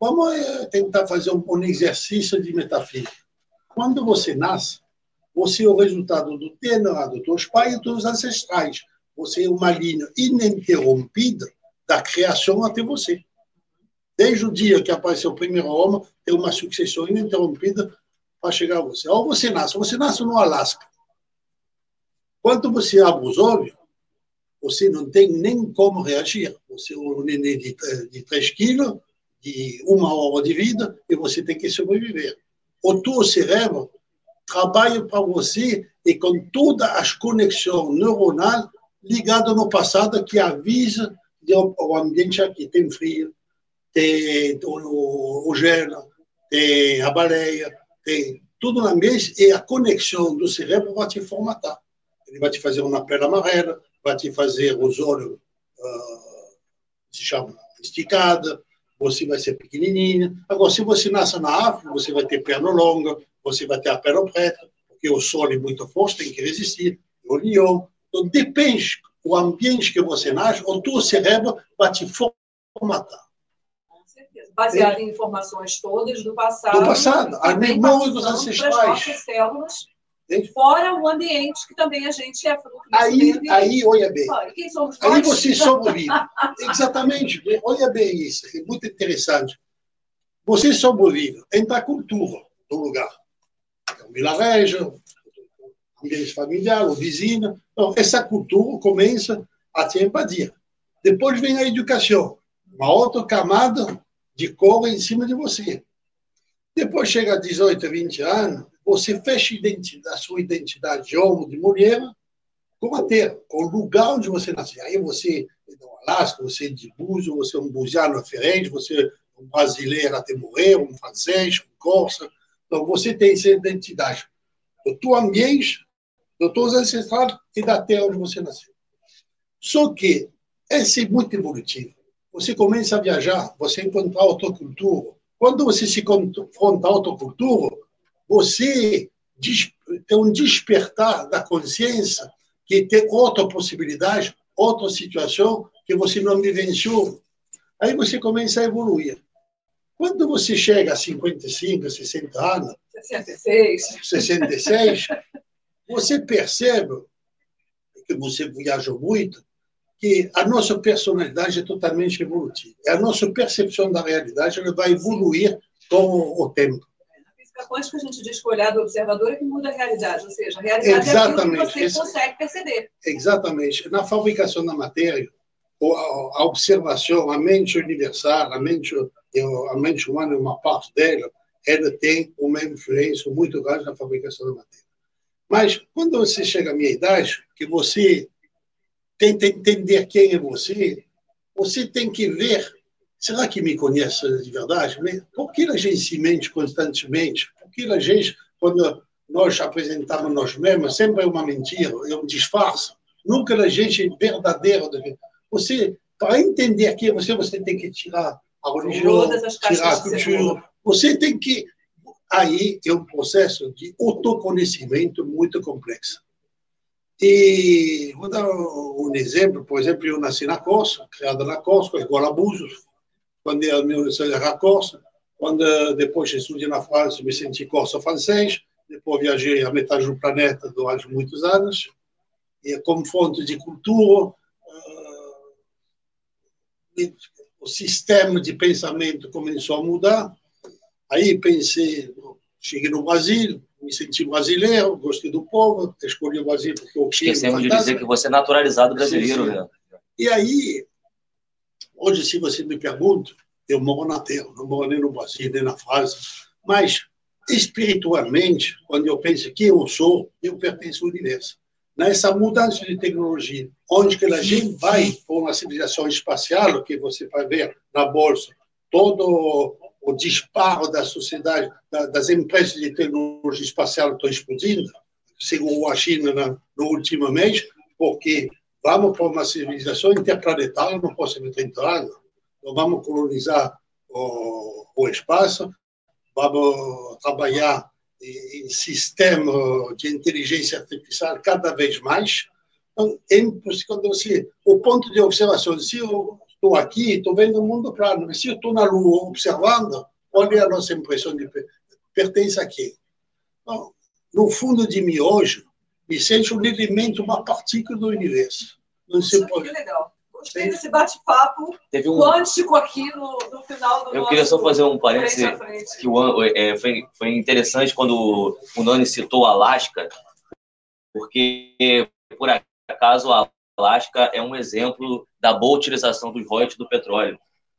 C: Vamos eh, tentar fazer um, um exercício de metafísica. Quando você nasce, você é o resultado do DNA dos teus pais e dos ancestrais. Você é uma linha ininterrompida da criação até você. Desde o dia que apareceu o primeiro homem, tem uma sucessão ininterrompida para chegar a você. Ou você nasce, você nasce no Alasca. Quando você abre os olhos, você não tem nem como reagir. Você é um neném de, de 3 quilos, de uma hora de vida, e você tem que sobreviver. O teu cérebro trabalha para você e com todas as conexões neuronais ligadas no passado que avisa o ambiente aqui. Tem frio, tem o, o gelo, tem a baleia, tem tudo na mesa e a conexão do cérebro vai te formatar. Ele vai te fazer uma pele amarela, vai te fazer os olhos, uh, se chama, esticada, você vai ser pequenininha. Agora, se você nasce na África, você vai ter perna longa, você vai ter a perna preta, porque o sol é muito forte, tem que resistir, o leão. Então, depende do ambiente que você nasce, o teu cérebro vai te formatar.
D: Baseado é. em informações todas do passado.
C: Do passado, a memória dos ancestrais.
D: células Fora o ambiente que também a gente é fruto
C: Aí, aí olha bem.
D: Quem somos
C: nós? Aí você sobrevive. Exatamente. Olha bem isso. É muito interessante. Você sobrevive entre a cultura do lugar. É um vilarejo, ambiente familiar, o vizinho. Então, essa cultura começa a te invadir. Depois vem a educação. Uma outra camada de cor em cima de você. Depois chega a 18, 20 anos, você fecha a sua identidade de homem, de mulher, com a terra, com o lugar onde você nasceu. Aí você é do Alasca, você é de Búzios, você é um buziano diferente, você é um brasileiro até morrer, um francês, um corsa. Então, você tem essa identidade do teu ambiente, dos teus ancestrais e da terra onde você nasceu. Só que esse é muito evolutivo. Você começa a viajar, você encontrar outra cultura. Quando você se confronta a outra cultura, você tem um despertar da consciência que tem outra possibilidade, outra situação que você não vivenciou. Aí você começa a evoluir. Quando você chega a 55, 60 anos,
D: 66,
C: 66 você percebe que você viaja muito, que a nossa personalidade é totalmente evolutiva. A nossa percepção da realidade ela vai evoluir com o tempo
D: física quântica, a gente diz que o olhar do observador é que muda a realidade, ou seja, a realidade Exatamente. é aquilo que você Esse... consegue perceber.
C: Exatamente. Na fabricação da matéria, a observação, a mente universal, a mente, a mente humana, uma parte dela, ela tem uma influência muito grande na fabricação da matéria. Mas, quando você chega à minha idade, que você tenta entender quem é você, você tem que ver será que me conhece de verdade? Por que a gente se mente constantemente? Por que a gente, quando nós apresentamos nós mesmos, sempre é uma mentira, é um disfarce? Nunca a gente é verdadeiro. Você, para entender quem é você, você tem que tirar a religião, tirar a cultura. Você tem que. Aí é um processo de autoconhecimento muito complexo. E vou dar um exemplo. Por exemplo, eu nasci na Corsa, criado na Corsa, igual a Búzios, quando a minha universidade era corsa, quando depois estudei na França, me senti corsa francês, depois viajei a metade do planeta durante muitos anos, e como fonte de cultura, uh, o sistema de pensamento começou a mudar, aí pensei, cheguei no Brasil, me senti brasileiro, gostei do povo, escolhi o Brasil porque eu
B: Esquecemos de dizer que você é naturalizado brasileiro. Sim, sim.
C: E aí, Hoje, se você me pergunta, eu moro na Terra, não moro nem no Brasil, nem na França, mas espiritualmente, quando eu penso que eu sou, eu pertenço ao universo. Nessa mudança de tecnologia, onde que a gente vai para uma civilização espacial, que você vai ver na bolsa, todo o disparo da sociedade, das empresas de tecnologia espacial estão explodindo, segundo a China no último mês, porque vamos para uma civilização interplanetária no próximo 30 anos. Então, vamos colonizar o, o espaço, vamos trabalhar em sistema de inteligência artificial cada vez mais, Então, é quando você, o ponto de observação, se eu estou aqui, estou vendo o mundo plano, mas se eu estou na Lua observando, qual é a nossa impressão de pertence a quem? Então, no fundo de mim hoje, me sente um elemento, uma partícula do universo.
D: Não sei por... Que legal. Gostei desse bate-papo um... quântico aqui no, no final do
B: Eu queria só fazer um parênteses que o, é, foi, foi interessante quando o Nani citou o Alasca, porque, por acaso, o Alasca é um exemplo da boa utilização dos royalties do petróleo.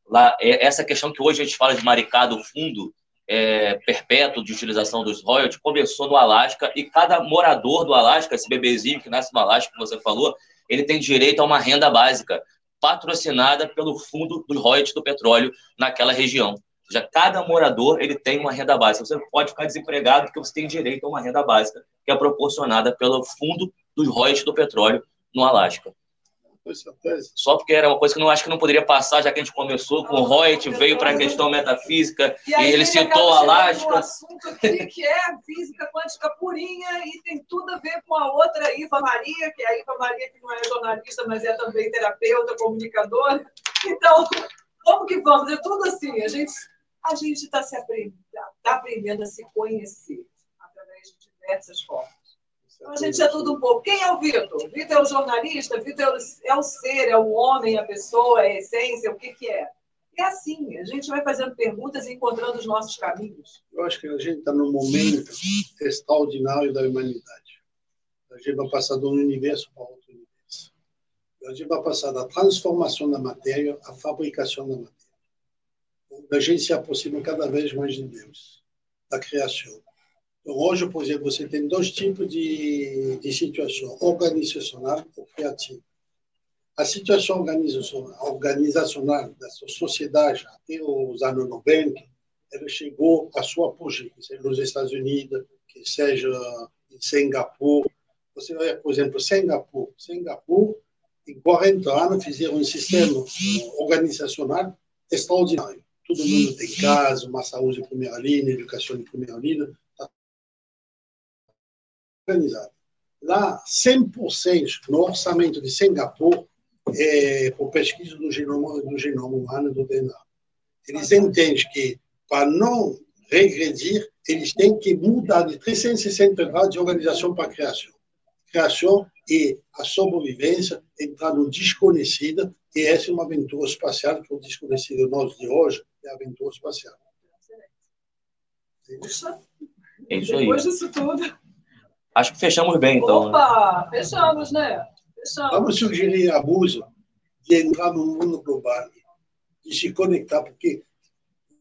B: Lá, é, essa questão que hoje a gente fala de maricado fundo é, perpétuo de utilização dos royalties começou no Alasca e cada morador do Alasca, esse bebezinho que nasce no Alasca, que você falou, ele tem direito a uma renda básica patrocinada pelo fundo dos royalties do petróleo naquela região. Ou seja, cada morador ele tem uma renda básica. Você pode ficar desempregado porque você tem direito a uma renda básica que é proporcionada pelo fundo dos royalties do petróleo no Alasca. Só porque era uma coisa que não acho que não poderia passar, já que a gente começou com o Reut, veio para a questão metafísica, e, e ele citou a Alasca. Um
D: assunto aqui que é física quântica purinha e tem tudo a ver com a outra Iva Maria, que é a Iva Maria, que não é jornalista, mas é também terapeuta, comunicadora. Então, como que vamos? É tudo assim, a gente a gente está se aprendendo, tá aprendendo a se conhecer através de diversas formas. Então, a gente é tudo um pouco. Quem é o Vitor? Vitor é o jornalista? Vitor é o ser, é o homem, a pessoa, é a essência, o que, que é? É assim, a gente vai fazendo perguntas e encontrando os nossos caminhos.
C: Eu acho que a gente está num momento extraordinário da humanidade. A gente vai passar de um universo para outro universo. A gente vai passar da transformação da matéria à fabricação da matéria. A gente se aproxima cada vez mais de Deus, da criação. Então, hoje, por exemplo, você tem dois tipos de, de situação, organizacional ou criativa. A situação organizacional, organizacional da sociedade até os anos 90, ela chegou à sua apogeu, nos Estados Unidos, que seja em Singapura. Você vai, por exemplo, Singapura. Singapura, em 40 anos, fizeram um sistema organizacional extraordinário. Todo mundo tem casa, uma saúde de primeira linha, educação de primeira linha, organizada. Lá, 100% no orçamento de Singapura é por pesquisa do genoma, do genoma humano do DNA. Eles entendem que, para não regredir, eles têm que mudar de 360 graus de organização para criação. Criação e a sobrevivência entrar no desconhecido, e essa é uma aventura espacial, que o desconhecido nosso de hoje é a aventura espacial.
D: Puxa, é isso aí. Depois disso tudo.
B: Acho que fechamos bem, então.
D: Né? Opa, né? fechamos, né? Fechamos.
C: Vamos sugerir a Busa de entrar no mundo global, de se conectar, porque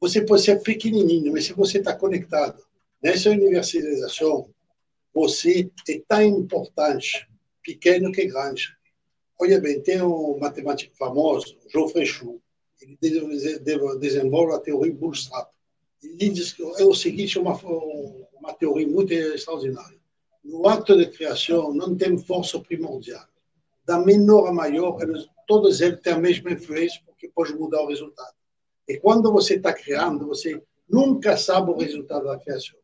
C: você pode ser pequenininho, mas se você está conectado nessa universalização, você é tão importante, pequeno que grande. Olha bem, tem um matemático famoso, Geoffrey Chou, ele desenvolve a teoria Bootstrap. Ele diz que é o seguinte, uma, uma teoria muito extraordinária no ato de criação não tem força primordial. Da menor a maior, eles, todos eles têm a mesma influência porque pode mudar o resultado. E quando você está criando, você nunca sabe o resultado da criação.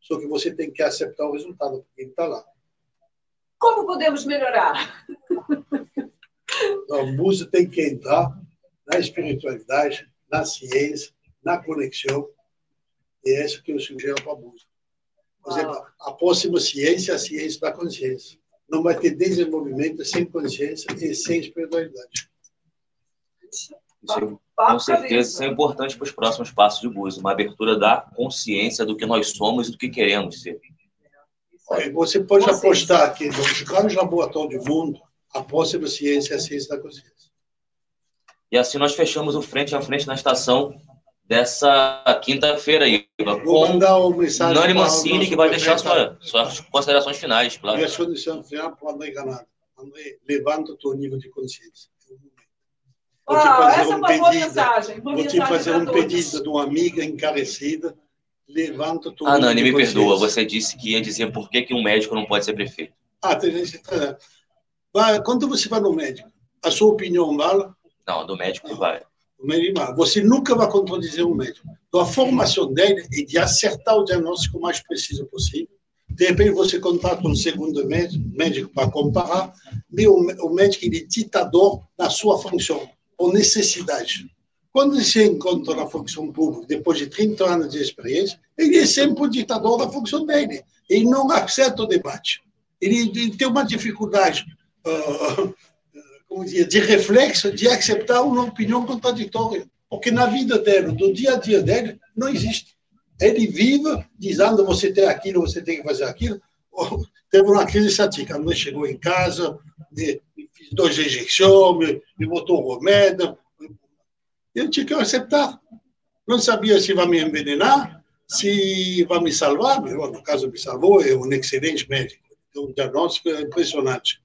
C: Só que você tem que aceitar o resultado porque ele está lá.
D: Como podemos melhorar?
C: Então, a música tem que entrar na espiritualidade, na ciência, na conexão. E é isso que eu sugiro para a música. Por exemplo, a próxima ciência é a ciência da consciência. Não vai ter desenvolvimento sem consciência e sem espiritualidade.
B: Isso, com certeza, isso é importante para os próximos passos de Búzios, uma abertura da consciência do que nós somos e do que queremos ser.
C: você pode apostar que nos grandes laboratórios do mundo, a próxima ciência é a ciência da consciência.
B: E assim nós fechamos o frente a frente na estação dessa quinta-feira aí. Com mandar uma mensagem Nani Mancini, que vai deixar sua, suas considerações finais.
C: Claro. Minha condição final para André Ganado. André, levanta o teu nível de consciência.
D: Vou te ah, fazer um pedido, mensagem,
C: vou te fazer um pedido de uma amiga encarecida. Levanta o teu
B: Ah, Nani, me perdoa. Você disse que ia dizer por que, que um médico não pode ser prefeito.
C: Ah, tem gente. Quando você vai no médico, a sua opinião vale?
B: Não, do médico vai.
C: Você nunca vai contradizer um médico. Então, a formação dele é de acertar o diagnóstico o mais preciso possível, de repente você contrata um segundo médico para comparar, e o, o médico ele é ditador na sua função, ou necessidade. Quando se encontra na função pública, depois de 30 anos de experiência, ele é sempre o ditador da função dele. Ele não aceita o debate. Ele, ele tem uma dificuldade uh, como dizer, de reflexo de aceitar uma opinião contraditória. Porque na vida dele, do dia a dia dele, não existe. Ele vive dizendo você tem aquilo, você tem que fazer aquilo. Teve uma crise satírica. A chegou em casa, me, me fiz duas injeções, me, me botou um remédio. Eu tinha que aceitar. Não sabia se vai me envenenar, se vai me salvar. No caso, me salvou, é um excelente médico. Tem um diagnóstico impressionante.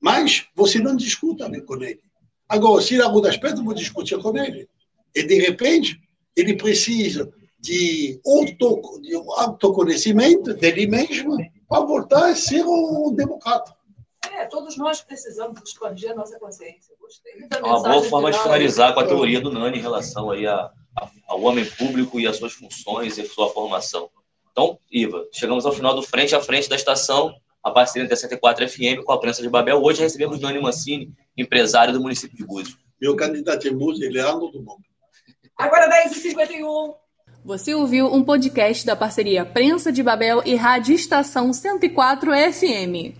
C: Mas você não discuta com ele. Agora, se ele algum aspecto, vou discutir com ele. E, de repente, ele precisa de, auto, de autoconhecimento dele mesmo para voltar a ser um democrata.
D: É, todos nós precisamos expandir a nossa consciência. Gostei
B: é uma boa forma de finalizar com a teoria do Nani em relação aí a, a, ao homem público e às suas funções e sua formação. Então, Iva, chegamos ao final do frente a frente da estação, a parceria da 64 FM com a prensa de Babel. Hoje recebemos Nani Mancini, empresário do município de Búzios.
C: Meu candidato em Búzios, ele é do Bom.
D: Agora 10h51.
A: Você ouviu um podcast da parceria Prensa de Babel e Rádio Estação 104 FM.